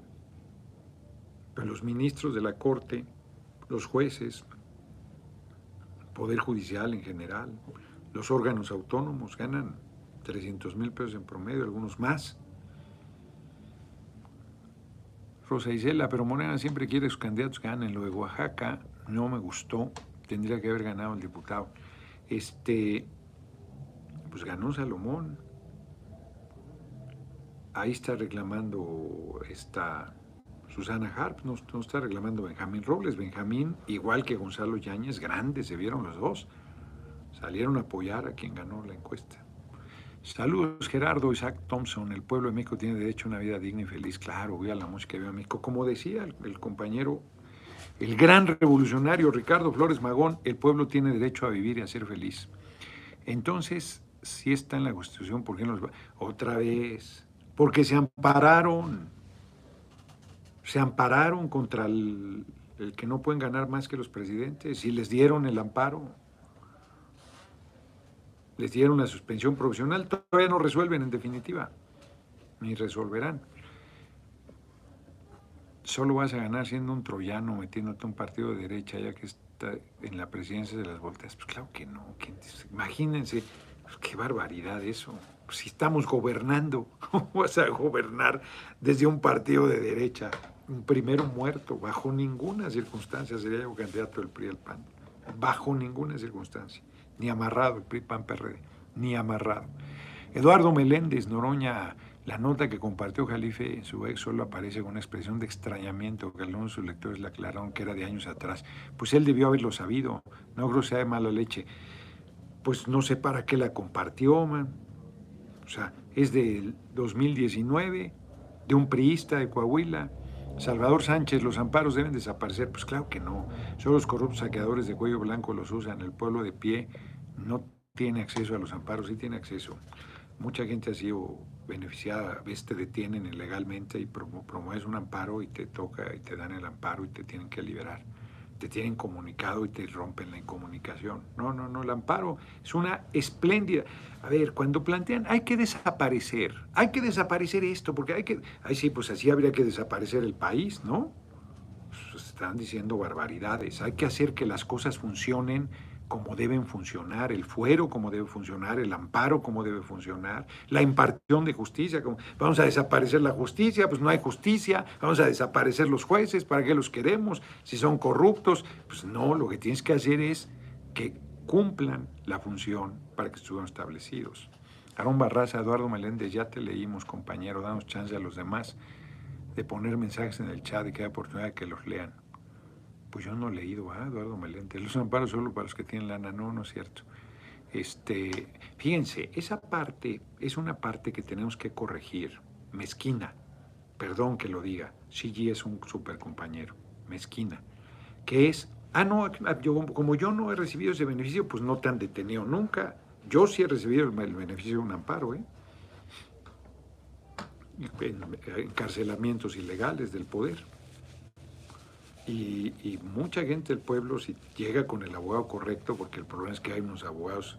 Pero los ministros de la Corte, los jueces, Poder Judicial en general, los órganos autónomos ganan 300 mil pesos en promedio, algunos más. Rosa Isela, pero Morena siempre quiere que sus candidatos ganen. Lo de Oaxaca no me gustó, tendría que haber ganado el diputado. Este, pues ganó Salomón. Ahí está reclamando esta Susana Harp, no, no, está reclamando Benjamín Robles. Benjamín, igual que Gonzalo Yáñez, grandes se vieron los dos. Salieron a apoyar a quien ganó la encuesta. Saludos Gerardo, Isaac Thompson. El pueblo de México tiene derecho a una vida digna y feliz. Claro, voy a la música de México. Como decía el, el, compañero, el gran revolucionario Ricardo Flores Magón, el pueblo tiene derecho a vivir y a ser feliz. Entonces, si está en la Constitución, ¿por qué no los va? Otra vez, porque se ampararon. Se ampararon contra el, el que no pueden ganar más que los presidentes y les dieron el amparo les dieron una suspensión provisional, todavía no resuelven en definitiva, ni resolverán. Solo vas a ganar siendo un troyano, metiéndote un partido de derecha ya que está en la presidencia de las volteas. Pues claro que no, imagínense, pues qué barbaridad eso. Pues si estamos gobernando, ¿cómo vas a gobernar desde un partido de derecha? Un primero muerto, bajo ninguna circunstancia sería yo candidato del PRI al PAN. Bajo ninguna circunstancia ni amarrado el PRI PAN PRD, ni amarrado. Eduardo Meléndez Noroña, la nota que compartió Jalife en su ex solo aparece con una expresión de extrañamiento que algunos de sus lectores le aclararon que era de años atrás. Pues él debió haberlo sabido, no creo de mala leche. Pues no sé para qué la compartió, man. O sea, es del 2019, de un priista de Coahuila. Salvador Sánchez, los amparos deben desaparecer. Pues claro que no. Solo los corruptos saqueadores de cuello blanco los usan. El pueblo de pie no tiene acceso a los amparos, sí tiene acceso. Mucha gente ha sido beneficiada, a veces te detienen ilegalmente y promueves un amparo y te toca y te dan el amparo y te tienen que liberar. Te tienen comunicado y te rompen la incomunicación. No, no, no, el amparo es una espléndida. A ver, cuando plantean, hay que desaparecer, hay que desaparecer esto, porque hay que, ay sí, pues así habría que desaparecer el país, ¿no? Pues están diciendo barbaridades, hay que hacer que las cosas funcionen como deben funcionar, el fuero como debe funcionar, el amparo como debe funcionar, la impartición de justicia, vamos a desaparecer la justicia, pues no hay justicia, vamos a desaparecer los jueces, ¿para qué los queremos? Si son corruptos, pues no, lo que tienes que hacer es que cumplan la función para que estuvieran establecidos. Aarón Barraza, Eduardo Meléndez, ya te leímos, compañero, damos chance a los demás de poner mensajes en el chat y que haya oportunidad de que los lean. Pues yo no he leído a Eduardo Meléndez. Los amparos solo para los que tienen lana. No, no es cierto. Este, fíjense, esa parte es una parte que tenemos que corregir. Mezquina. Perdón que lo diga. CG es un super compañero. Mezquina. Que es, ah, no, yo, como yo no he recibido ese beneficio, pues no te han detenido nunca. Yo sí he recibido el, el beneficio de un amparo, ¿eh? Encarcelamientos ilegales del poder. Y, mucha gente del pueblo, si llega con el abogado correcto, porque el problema es que hay unos abogados,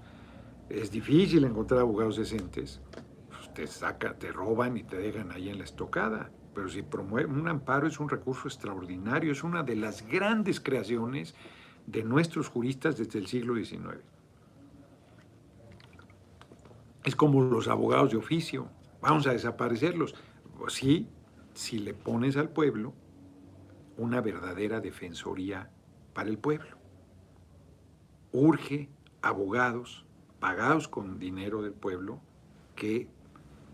es difícil encontrar abogados decentes, pues te sacan, te roban y te dejan ahí en la estocada. Pero si promueve un amparo es un recurso extraordinario, es una de las grandes creaciones de nuestros juristas desde el siglo XIX. Es como los abogados de oficio, vamos a desaparecerlos. Pues sí, si le pones al pueblo una verdadera defensoría para el pueblo. Urge abogados pagados con dinero del pueblo que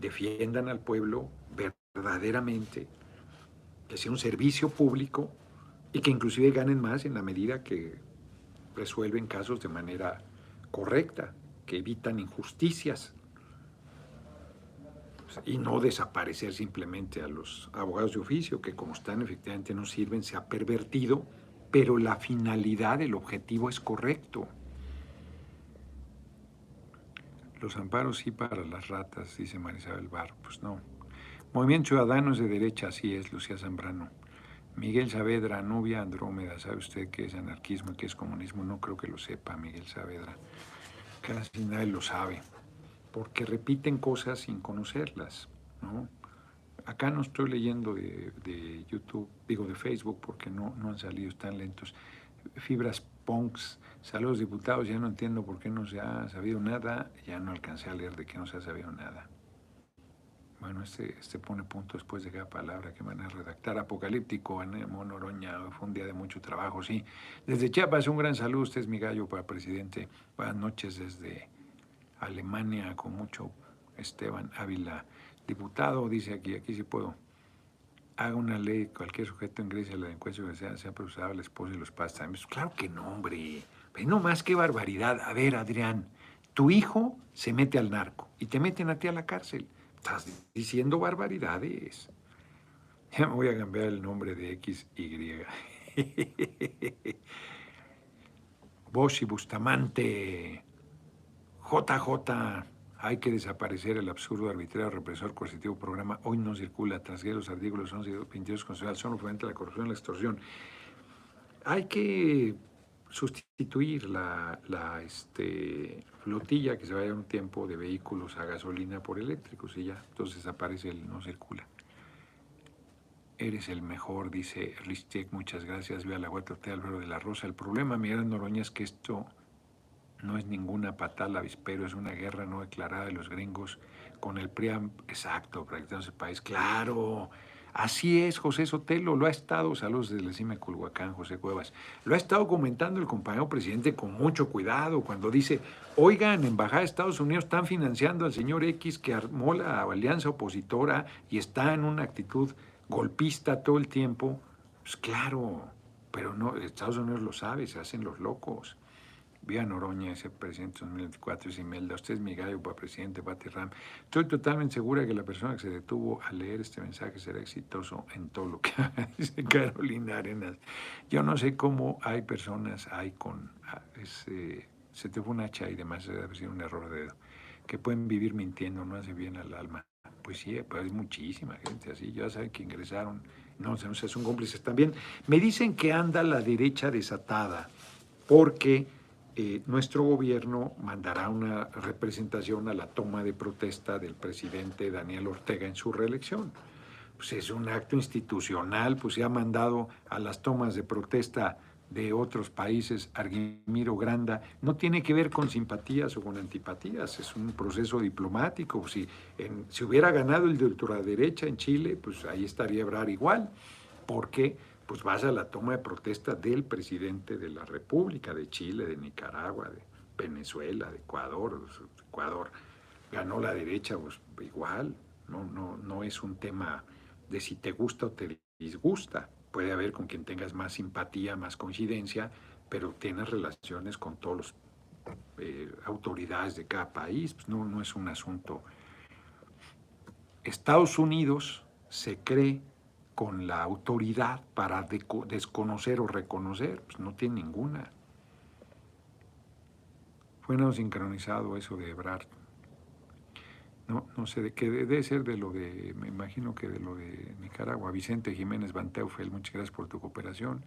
defiendan al pueblo verdaderamente, que sea un servicio público y que inclusive ganen más en la medida que resuelven casos de manera correcta, que evitan injusticias y no desaparecer simplemente a los abogados de oficio, que como están efectivamente no sirven, se ha pervertido, pero la finalidad, el objetivo es correcto. Los amparos sí para las ratas, dice Marisabel Barro, pues no. Movimiento Ciudadano es de derecha, así es, Lucía Zambrano. Miguel Saavedra, Nubia Andrómeda, ¿sabe usted qué es anarquismo y qué es comunismo? No creo que lo sepa Miguel Saavedra. Casi nadie lo sabe, porque repiten cosas sin conocerlas, ¿no? Acá no estoy leyendo de, YouTube, digo de Facebook, porque no, no han salido, están lentos. Fibras Punks, saludos diputados, ya no entiendo por qué no se ha sabido nada, ya no alcancé a leer de qué no se ha sabido nada. Bueno, este, este pone punto después de cada palabra que van a redactar. Apocalíptico, Anemo Oroña, fue un día de mucho trabajo, sí. Desde Chiapas, un gran saludo. Usted es mi gallo para presidente. Buenas noches desde Alemania, con mucho Esteban Ávila. Diputado, dice aquí, aquí sí puedo. Haga una ley, cualquier sujeto ingrese a la delincuencia que sea, sea procesado la esposa y los padres también. Claro que no, hombre. Pero no más, qué barbaridad. A ver, Adrián, tu hijo se mete al narco y te meten a ti a la cárcel. Estás diciendo barbaridades. Ya me voy a cambiar el nombre de X, Y. Bosch y Bustamante. JJ. Hay que desaparecer el absurdo, arbitrario, represor, coercitivo programa. Hoy no circula. Trasgué los artículos 11 y 22 constitucionales. Son a la corrupción y la extorsión. Hay que sustituir la, la este, flotilla que se vaya un tiempo de vehículos a gasolina por eléctricos y ya, entonces aparece el no circula. Eres el mejor, dice Ristek, muchas gracias, vea la vuelta usted Álvaro de la Rosa. El problema, Miguel Noroña, es que esto no es ninguna patada avispero, es una guerra no declarada de los gringos con el PRIAM, exacto, practicando ese país, claro, Así es, José Sotelo, lo ha estado, saludos desde el CIME Culhuacán, José Cuevas, lo ha estado comentando el compañero presidente con mucho cuidado cuando dice, oigan, Embajada de Estados Unidos están financiando al señor X que armó la alianza opositora y está en una actitud golpista todo el tiempo. Pues claro, pero no, Estados Unidos lo sabe, se hacen los locos. Vía Noroña, ese presidente 2024, Imelda, usted es mi gallo para presidente, Pati Ram. Estoy totalmente segura que la persona que se detuvo a leer este mensaje será exitoso en todo lo que dice Carolina Arenas. Yo no sé cómo hay personas, hay con, ah, ese, se te fue un hacha y demás, debe ser un error de dedo, que pueden vivir mintiendo, no hace bien al alma. Pues sí, pues hay muchísima gente así, ya saben que ingresaron, no, no sé, son cómplices también. Me dicen que anda la derecha desatada, porque eh, nuestro gobierno mandará una representación a la toma de protesta del presidente Daniel Ortega en su reelección. Pues es un acto institucional, pues se ha mandado a las tomas de protesta de otros países, Arguimiro Granda, no tiene que ver con simpatías o con antipatías, es un proceso diplomático. Si, si hubiera ganado el de ultraderecha en Chile, pues ahí estaría Ebrar igual, porque pues vas a la toma de protesta del presidente de la República, de Chile, de Nicaragua, de Venezuela, de Ecuador. Ecuador ganó la derecha, pues igual, no, no, no es un tema de si te gusta o te disgusta. Puede haber con quien tengas más simpatía, más coincidencia, pero tienes relaciones con todas las eh, autoridades de cada país. Pues no, no es un asunto. Estados Unidos se cree con la autoridad para desconocer o reconocer, pues no tiene ninguna. Fue no sincronizado eso de Ebrard. No, no sé de qué, debe ser de lo de, me imagino que de lo de Nicaragua. Vicente Jiménez Banteufel, muchas gracias por tu cooperación.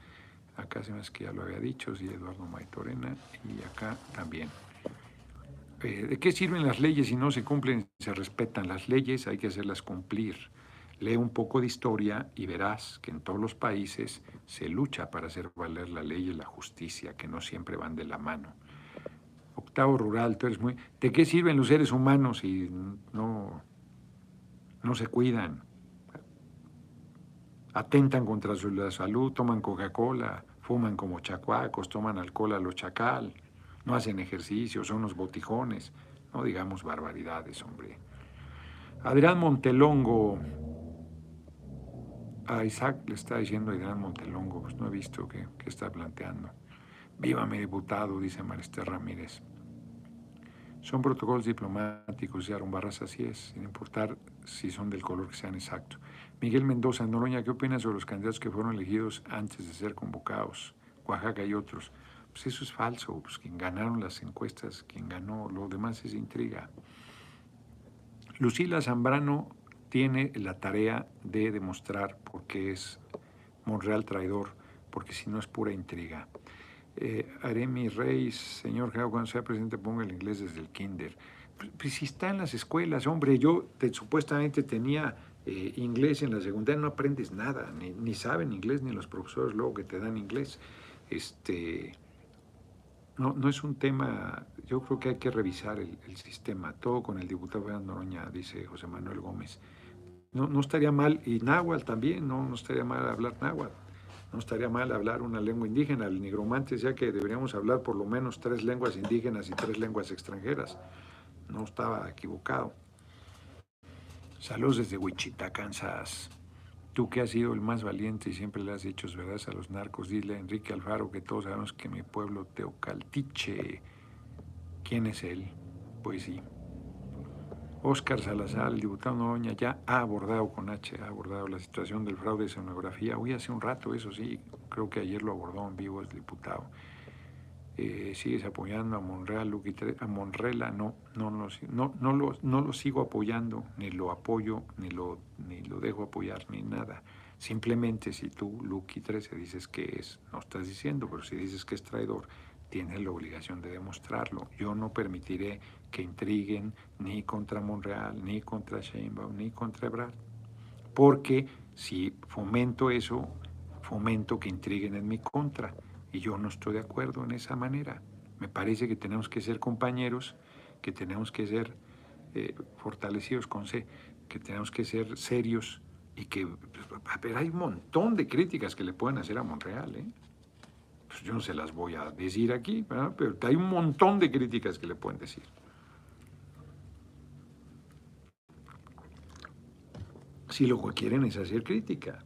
Acá se me hace que ya lo había dicho, sí, Eduardo Maitorena, y acá también. Eh, ¿De qué sirven las leyes si no se cumplen, se respetan las leyes? Hay que hacerlas cumplir. Lee un poco de historia y verás que en todos los países se lucha para hacer valer la ley y la justicia, que no siempre van de la mano. Octavo rural, tú eres muy... ¿De qué sirven los seres humanos si no, no se cuidan? Atentan contra su salud, toman Coca-Cola, fuman como chacuacos, toman alcohol a lo chacal, no hacen ejercicio, son los botijones. No digamos barbaridades, hombre. Adrián Montelongo, a Isaac le está diciendo el gran Montelongo, pues no he visto qué, está planteando. Viva mi diputado, dice Marester Ramírez. Son protocolos diplomáticos, y Barras, así es, sin importar si son del color que sean exacto. Miguel Mendoza, Noroña, ¿qué opinas sobre los candidatos que fueron elegidos antes de ser convocados? Oaxaca y otros. Pues eso es falso, pues quien ganaron las encuestas, quien ganó, lo demás es intriga. Lucila Zambrano tiene la tarea de demostrar por qué es Monreal traidor, porque si no es pura intriga. Eh, haré mi rey, señor Gao, cuando sea presidente ponga el inglés desde el kinder. Pues, pues si está en las escuelas, hombre, yo supuestamente tenía eh, inglés en la secundaria, no aprendes nada, ni, ni, saben inglés, ni los profesores luego que te dan inglés. Este, no, no es un tema, yo creo que hay que revisar el, sistema, todo con el diputado Fernando Noroña, dice José Manuel Gómez. No, no estaría mal, y náhuatl también, no, no estaría mal hablar náhuatl. No estaría mal hablar una lengua indígena. El nigromante decía que deberíamos hablar por lo menos tres lenguas indígenas y tres lenguas extranjeras. No estaba equivocado. Saludos desde Wichita, Kansas. Tú que has sido el más valiente y siempre le has dicho verdad a los narcos, dile a Enrique Alfaro que todos sabemos que mi pueblo Teocaltiche. ¿Quién es él? Pues sí, Óscar Salazar, el diputado Noroña, ya ha abordado con H, ha abordado la situación del fraude de sonografía. Hoy hace un rato, eso sí, creo que ayer lo abordó en vivo el diputado. Eh, sigues apoyando a Monreal, a Monrela, no, no, no, no lo sigo apoyando, ni lo apoyo, ni lo, ni lo dejo apoyar, ni nada. Simplemente si tú, Luqui 13, dices que es, no estás diciendo, pero si dices que es traidor, tienes la obligación de demostrarlo. Yo no permitiré que intriguen ni contra Monreal, ni contra Sheinbaum, ni contra Ebrard. Porque si fomento eso, fomento que intriguen en mi contra. Y yo no estoy de acuerdo en esa manera. Me parece que tenemos que ser compañeros, que tenemos que ser eh, fortalecidos con C, que tenemos que ser serios y que pero hay un montón de críticas que le pueden hacer a Monreal. ¿eh? Pues yo no se las voy a decir aquí, pero hay un montón de críticas que le pueden decir. si lo que quieren es hacer crítica.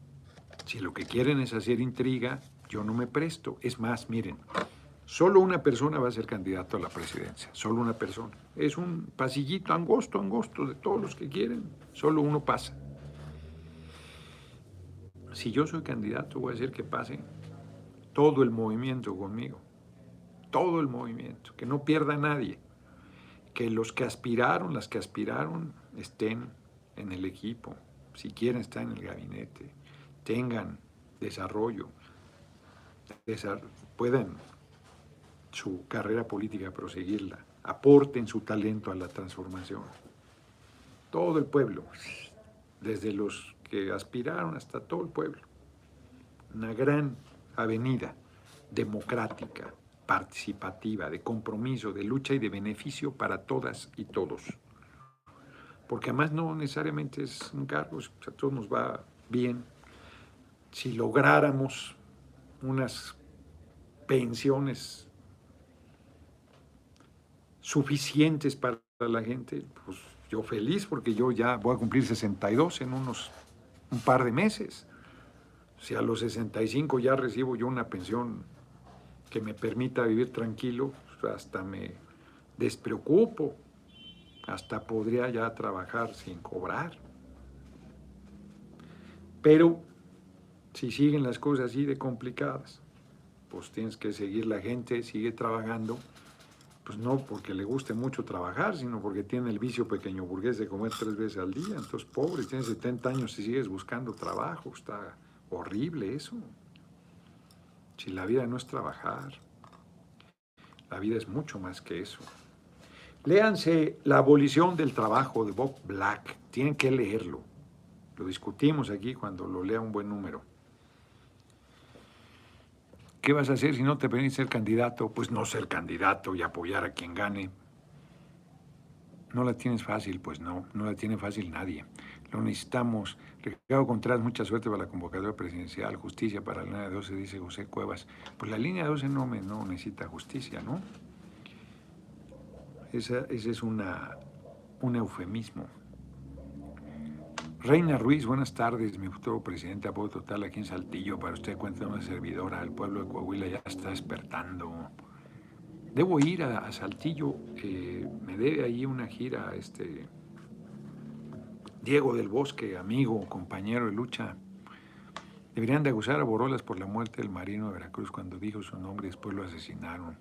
Si lo que quieren es hacer intriga, yo no me presto. Es más, miren, solo una persona va a ser candidato a la presidencia, solo una persona. Es un pasillito angosto, angosto de todos los que quieren, solo uno pasa. Si yo soy candidato, voy a hacer que pase todo el movimiento conmigo, todo el movimiento, que no pierda nadie, que los que aspiraron, las que aspiraron, estén en el equipo, si quieren estar en el gabinete, tengan desarrollo, puedan su carrera política proseguirla, aporten su talento a la transformación. Todo el pueblo, desde los que aspiraron hasta todo el pueblo. Una gran avenida democrática, participativa, de compromiso, de lucha y de beneficio para todas y todos porque además no necesariamente es un cargo, a todos nos va bien. Si lográramos unas pensiones suficientes para la gente, pues yo feliz porque yo ya voy a cumplir 62 en unos un par de meses. Si a los 65 ya recibo yo una pensión que me permita vivir tranquilo, pues hasta me despreocupo hasta podría ya trabajar sin cobrar. Pero si siguen las cosas así de complicadas, pues tienes que seguir la gente, sigue trabajando, pues no porque le guste mucho trabajar, sino porque tiene el vicio pequeño burgués de comer tres veces al día. Entonces, pobre, tienes 70 años y sigues buscando trabajo, está horrible eso. Si la vida no es trabajar, la vida es mucho más que eso. Léanse La abolición del trabajo de Bob Black. Tienen que leerlo. Lo discutimos aquí cuando lo lea un buen número. ¿Qué vas a hacer si no te permiten ser candidato? Pues no ser candidato y apoyar a quien gane. No la tienes fácil, pues no, no la tiene fácil nadie. Lo necesitamos. Ricardo Contreras, mucha suerte para la convocatoria presidencial, justicia para la línea 12, dice José Cuevas. Pues la línea 12 no, me, no necesita justicia, ¿no? ese es una, un eufemismo. Reina Ruiz, buenas tardes. Mi futuro presidente, apoyo total aquí en Saltillo. Para usted, cuenta una servidora. El pueblo de Coahuila ya está despertando. Debo ir a, Saltillo. me debe ahí una gira este Diego del Bosque, amigo, compañero de lucha. Deberían de acusar a Borolas por la muerte del marino de Veracruz cuando dijo su nombre y después lo asesinaron.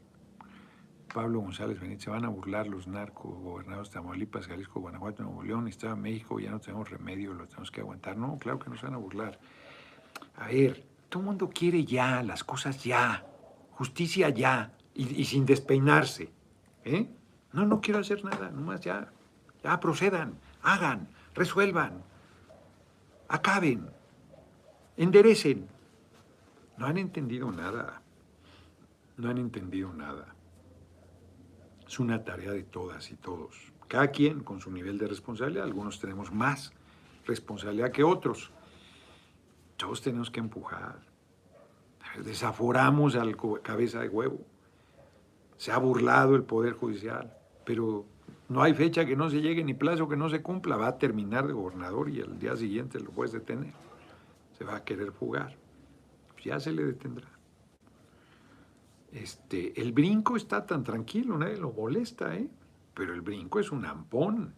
Pablo González Benítez, se van a burlar los narcos gobernados de Tamaulipas, Jalisco, Guanajuato, Nuevo León, Estado México, ya no tenemos remedio, lo tenemos que aguantar. No, claro que no se van a burlar. A ver, Todo el mundo quiere ya, las cosas ya, justicia ya, y, y sin despeinarse. ¿eh? No, no quiero hacer nada, nomás ya, ya procedan, hagan, resuelvan, acaben, enderecen. No han entendido nada, no han entendido nada. Es una tarea de todas y todos. Cada quien con su nivel de responsabilidad, algunos tenemos más responsabilidad que otros. Todos tenemos que empujar. Desaforamos al cabeza de huevo. Se ha burlado el Poder Judicial, pero no hay fecha que no se llegue ni plazo que no se cumpla. Va a terminar de gobernador y al día siguiente lo puedes detener. Se va a querer fugar. Ya se le detendrá. Este, el brinco está tan tranquilo, nadie lo molesta, ¿eh? Pero el brinco es un ampón.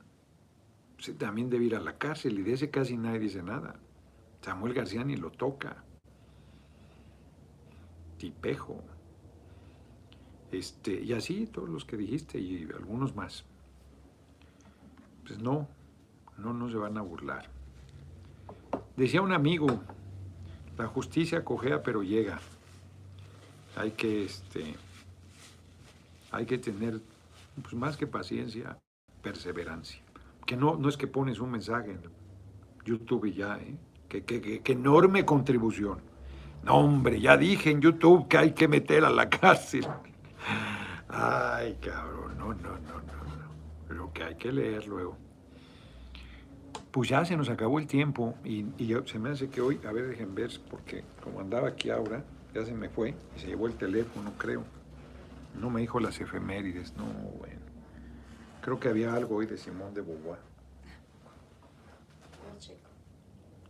Ese también debe ir a la cárcel y de ese casi nadie dice nada. Samuel García ni lo toca. Tipejo. Este, y así todos los que dijiste y algunos más. Pues no, no, no se van a burlar. Decía un amigo, la justicia cojea pero llega. Hay que, este, hay que tener, pues más que paciencia, perseverancia. Que no, no es que pones un mensaje en YouTube y ya, ¿eh? Que, que- que- enorme contribución. No, hombre, ya dije en YouTube que hay que meter a la cárcel. Ay, cabrón, no, no, no, no, que hay que leer luego. Pues ya se nos acabó el tiempo y, y yo- se me hace que hoy, a ver, dejen ver, porque como andaba aquí ahora, ya se me fue y se llevó el teléfono, creo. No me dijo las efemérides, no, bueno. Creo que había algo hoy de Simón de Beauvoir.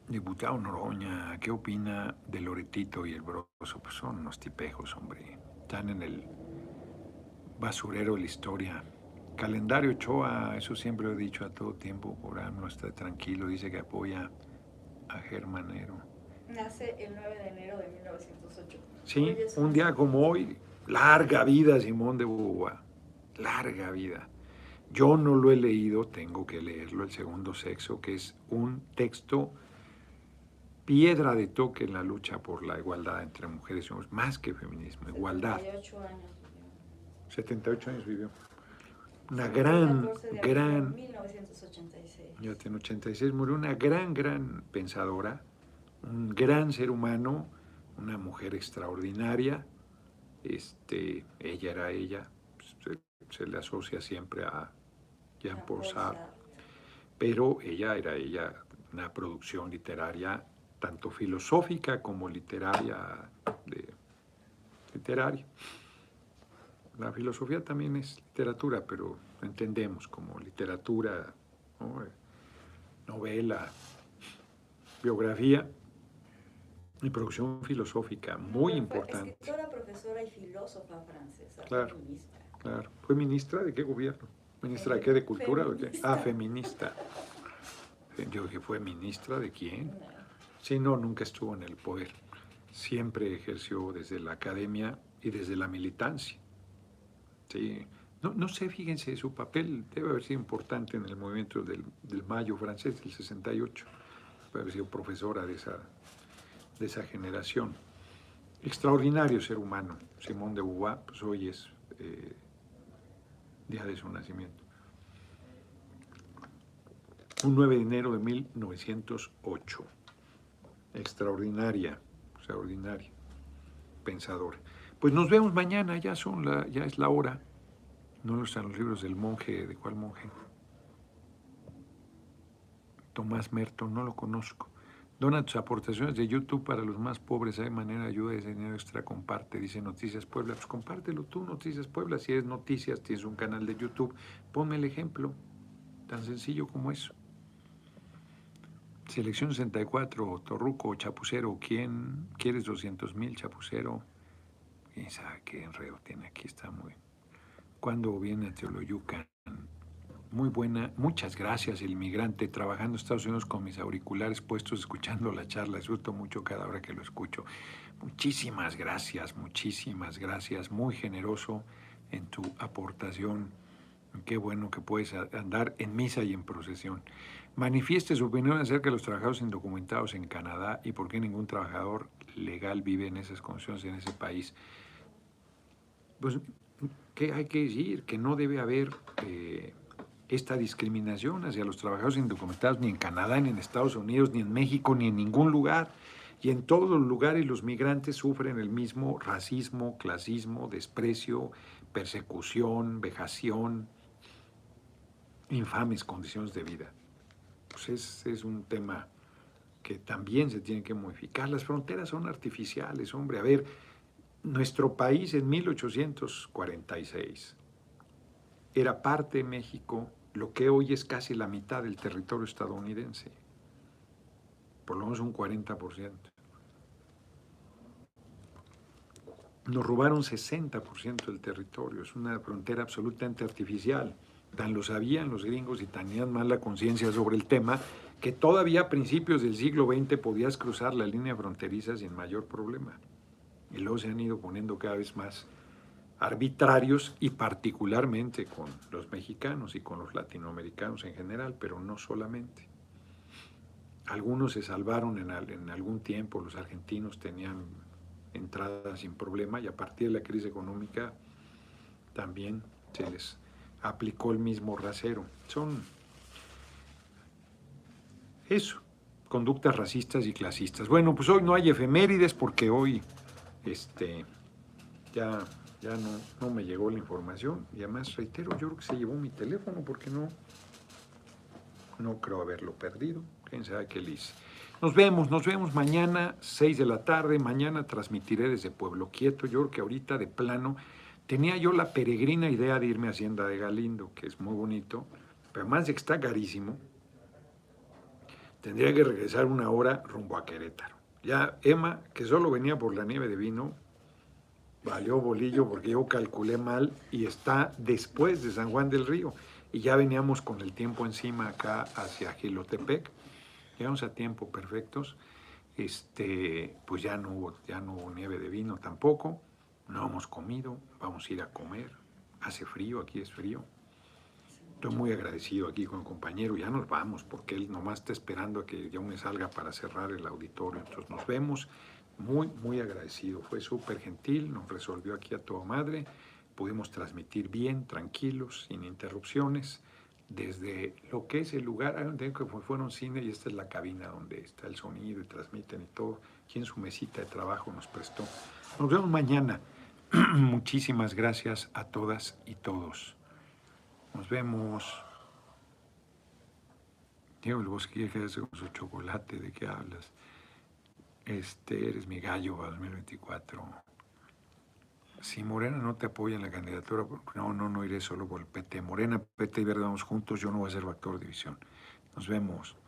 Diputado Noroña, ¿qué opina de Loretito y el Broso? Pues son unos tipejos, hombre. Están en el basurero de la historia. Calendario Ochoa, eso siempre lo he dicho a todo tiempo, por no está tranquilo, dice que apoya a Germanero. Nace el 9 de enero de 1908. Sí, un día como hoy, larga vida Simón de Beauvoir, larga vida. Yo no lo he leído, tengo que leerlo, El Segundo Sexo, que es un texto piedra de toque en la lucha por la igualdad entre mujeres y hombres, más que feminismo, igualdad. 78 años. 78 años vivió. Una gran, 14 de abril de gran, 1986. ya tiene 86, murió una gran, gran pensadora, un gran ser humano, una mujer extraordinaria. Este, ella era ella, se, se le asocia siempre a Jean-Paul Sartre, pero ella era ella, una producción literaria tanto filosófica como literaria, de, literaria. La filosofía también es literatura, pero entendemos como literatura, ¿no? Eh, novela, biografía y producción filosófica, muy importante. Escritora, profesora y filósofa francesa. Claro. feminista. Claro. ¿Fue ministra de qué gobierno? ¿Ministra de qué? ¿De cultura? o qué? Ah, feminista. Yo dije, ¿fue ministra de quién? No. Sí, no, nunca estuvo en el poder. Siempre ejerció desde la academia y desde la militancia. Sí. No, no sé, fíjense, su papel debe haber sido importante en el movimiento del, del Mayo francés, del 68. Debe haber sido profesora de esa, de esa generación. Extraordinario ser humano. Simón de Beauvoir, pues hoy es eh, día de su nacimiento. Un 9 de enero de 1908 extraordinaria, extraordinaria, pensadora. Pues nos vemos mañana, ya son la, ya es la hora. No están los libros del monje, ¿de cuál monje? Tomás Merton, no lo conozco. Dona tus aportaciones de YouTube para los más pobres, hay manera de ayuda, ese dinero extra comparte, dice Noticias Puebla. Pues compártelo tú, Noticias Puebla, si eres Noticias, tienes un canal de YouTube, ponme el ejemplo, tan sencillo como eso. Selección 64, Torruco, Chapucero, ¿quién? ¿Quieres 200 mil, Chapucero? ¿Quién sabe qué enredo tiene aquí? Está muy... ¿Cuándo viene a Teoloyucan? Muy buena, muchas gracias, el inmigrante, trabajando en Estados Unidos con mis auriculares puestos, escuchando la charla, disfruto mucho cada hora que lo escucho. Muchísimas gracias, muchísimas gracias, muy generoso en tu aportación. Qué bueno que puedes andar en misa y en procesión. Manifieste su opinión acerca de los trabajadores indocumentados en Canadá y por qué ningún trabajador legal vive en esas condiciones en ese país. Pues, ¿qué hay que decir? Que no debe haber eh, esta discriminación hacia los trabajadores indocumentados ni en Canadá, ni en Estados Unidos, ni en México, ni en ningún lugar. Y en todos los lugares los migrantes sufren el mismo racismo, clasismo, desprecio, persecución, vejación, infames condiciones de vida. Pues es, es un tema que también se tiene que modificar. Las fronteras son artificiales, hombre. A ver, nuestro país en 1846 era parte de México, lo que hoy es casi la mitad del territorio estadounidense, por lo menos un 40%. Nos robaron 60% del territorio, es una frontera absolutamente artificial. Tan lo sabían los gringos y tenían más la conciencia sobre el tema que todavía a principios del siglo XX podías cruzar la línea fronteriza sin mayor problema. Y luego se han ido poniendo cada vez más arbitrarios y particularmente con los mexicanos y con los latinoamericanos en general, pero no solamente. Algunos se salvaron en, en algún tiempo, los argentinos tenían entrada sin problema y a partir de la crisis económica también se les aplicó el mismo rasero. Son eso, conductas racistas y clasistas. Bueno, pues hoy no hay efemérides porque hoy este, ya, ya no, no me llegó la información y además reitero, yo creo que se llevó mi teléfono porque no, no creo haberlo perdido. Quién sabe qué le hice. Nos vemos, nos vemos mañana, 6 de la tarde. Mañana transmitiré desde Pueblo Quieto. Yo creo que ahorita de plano tenía yo la peregrina idea de irme a Hacienda de Galindo, que es muy bonito, pero además de que está carísimo, tendría que regresar una hora rumbo a Querétaro. Ya Emma, que solo venía por la nieve de vino, valió bolillo porque yo calculé mal y está después de San Juan del Río. Y ya veníamos con el tiempo encima acá hacia Gilotepec llegamos a tiempo perfectos, este, pues ya no, ya no hubo nieve de vino tampoco, no hemos comido, vamos a ir a comer, hace frío, aquí es frío. Estoy muy agradecido aquí con el compañero, ya nos vamos porque él nomás está esperando a que yo me salga para cerrar el auditorio, entonces nos vemos, muy, muy agradecido, fue súper gentil, nos resolvió aquí a toda madre, pudimos transmitir bien, tranquilos, sin interrupciones, desde lo que es el lugar, hay que fueron cine y esta es la cabina donde está el sonido y transmiten y todo, aquí en su mesita de trabajo nos prestó. Nos vemos mañana. Muchísimas gracias a todas y todos. Nos vemos. Diego el Bosque, que hace con su chocolate? ¿De qué hablas? Este, eres mi gallo 2024 si Morena no te apoya en la candidatura, no, no, no iré solo por el PT. Morena, PT y Verde vamos juntos, yo no voy a ser factor de división. Nos vemos.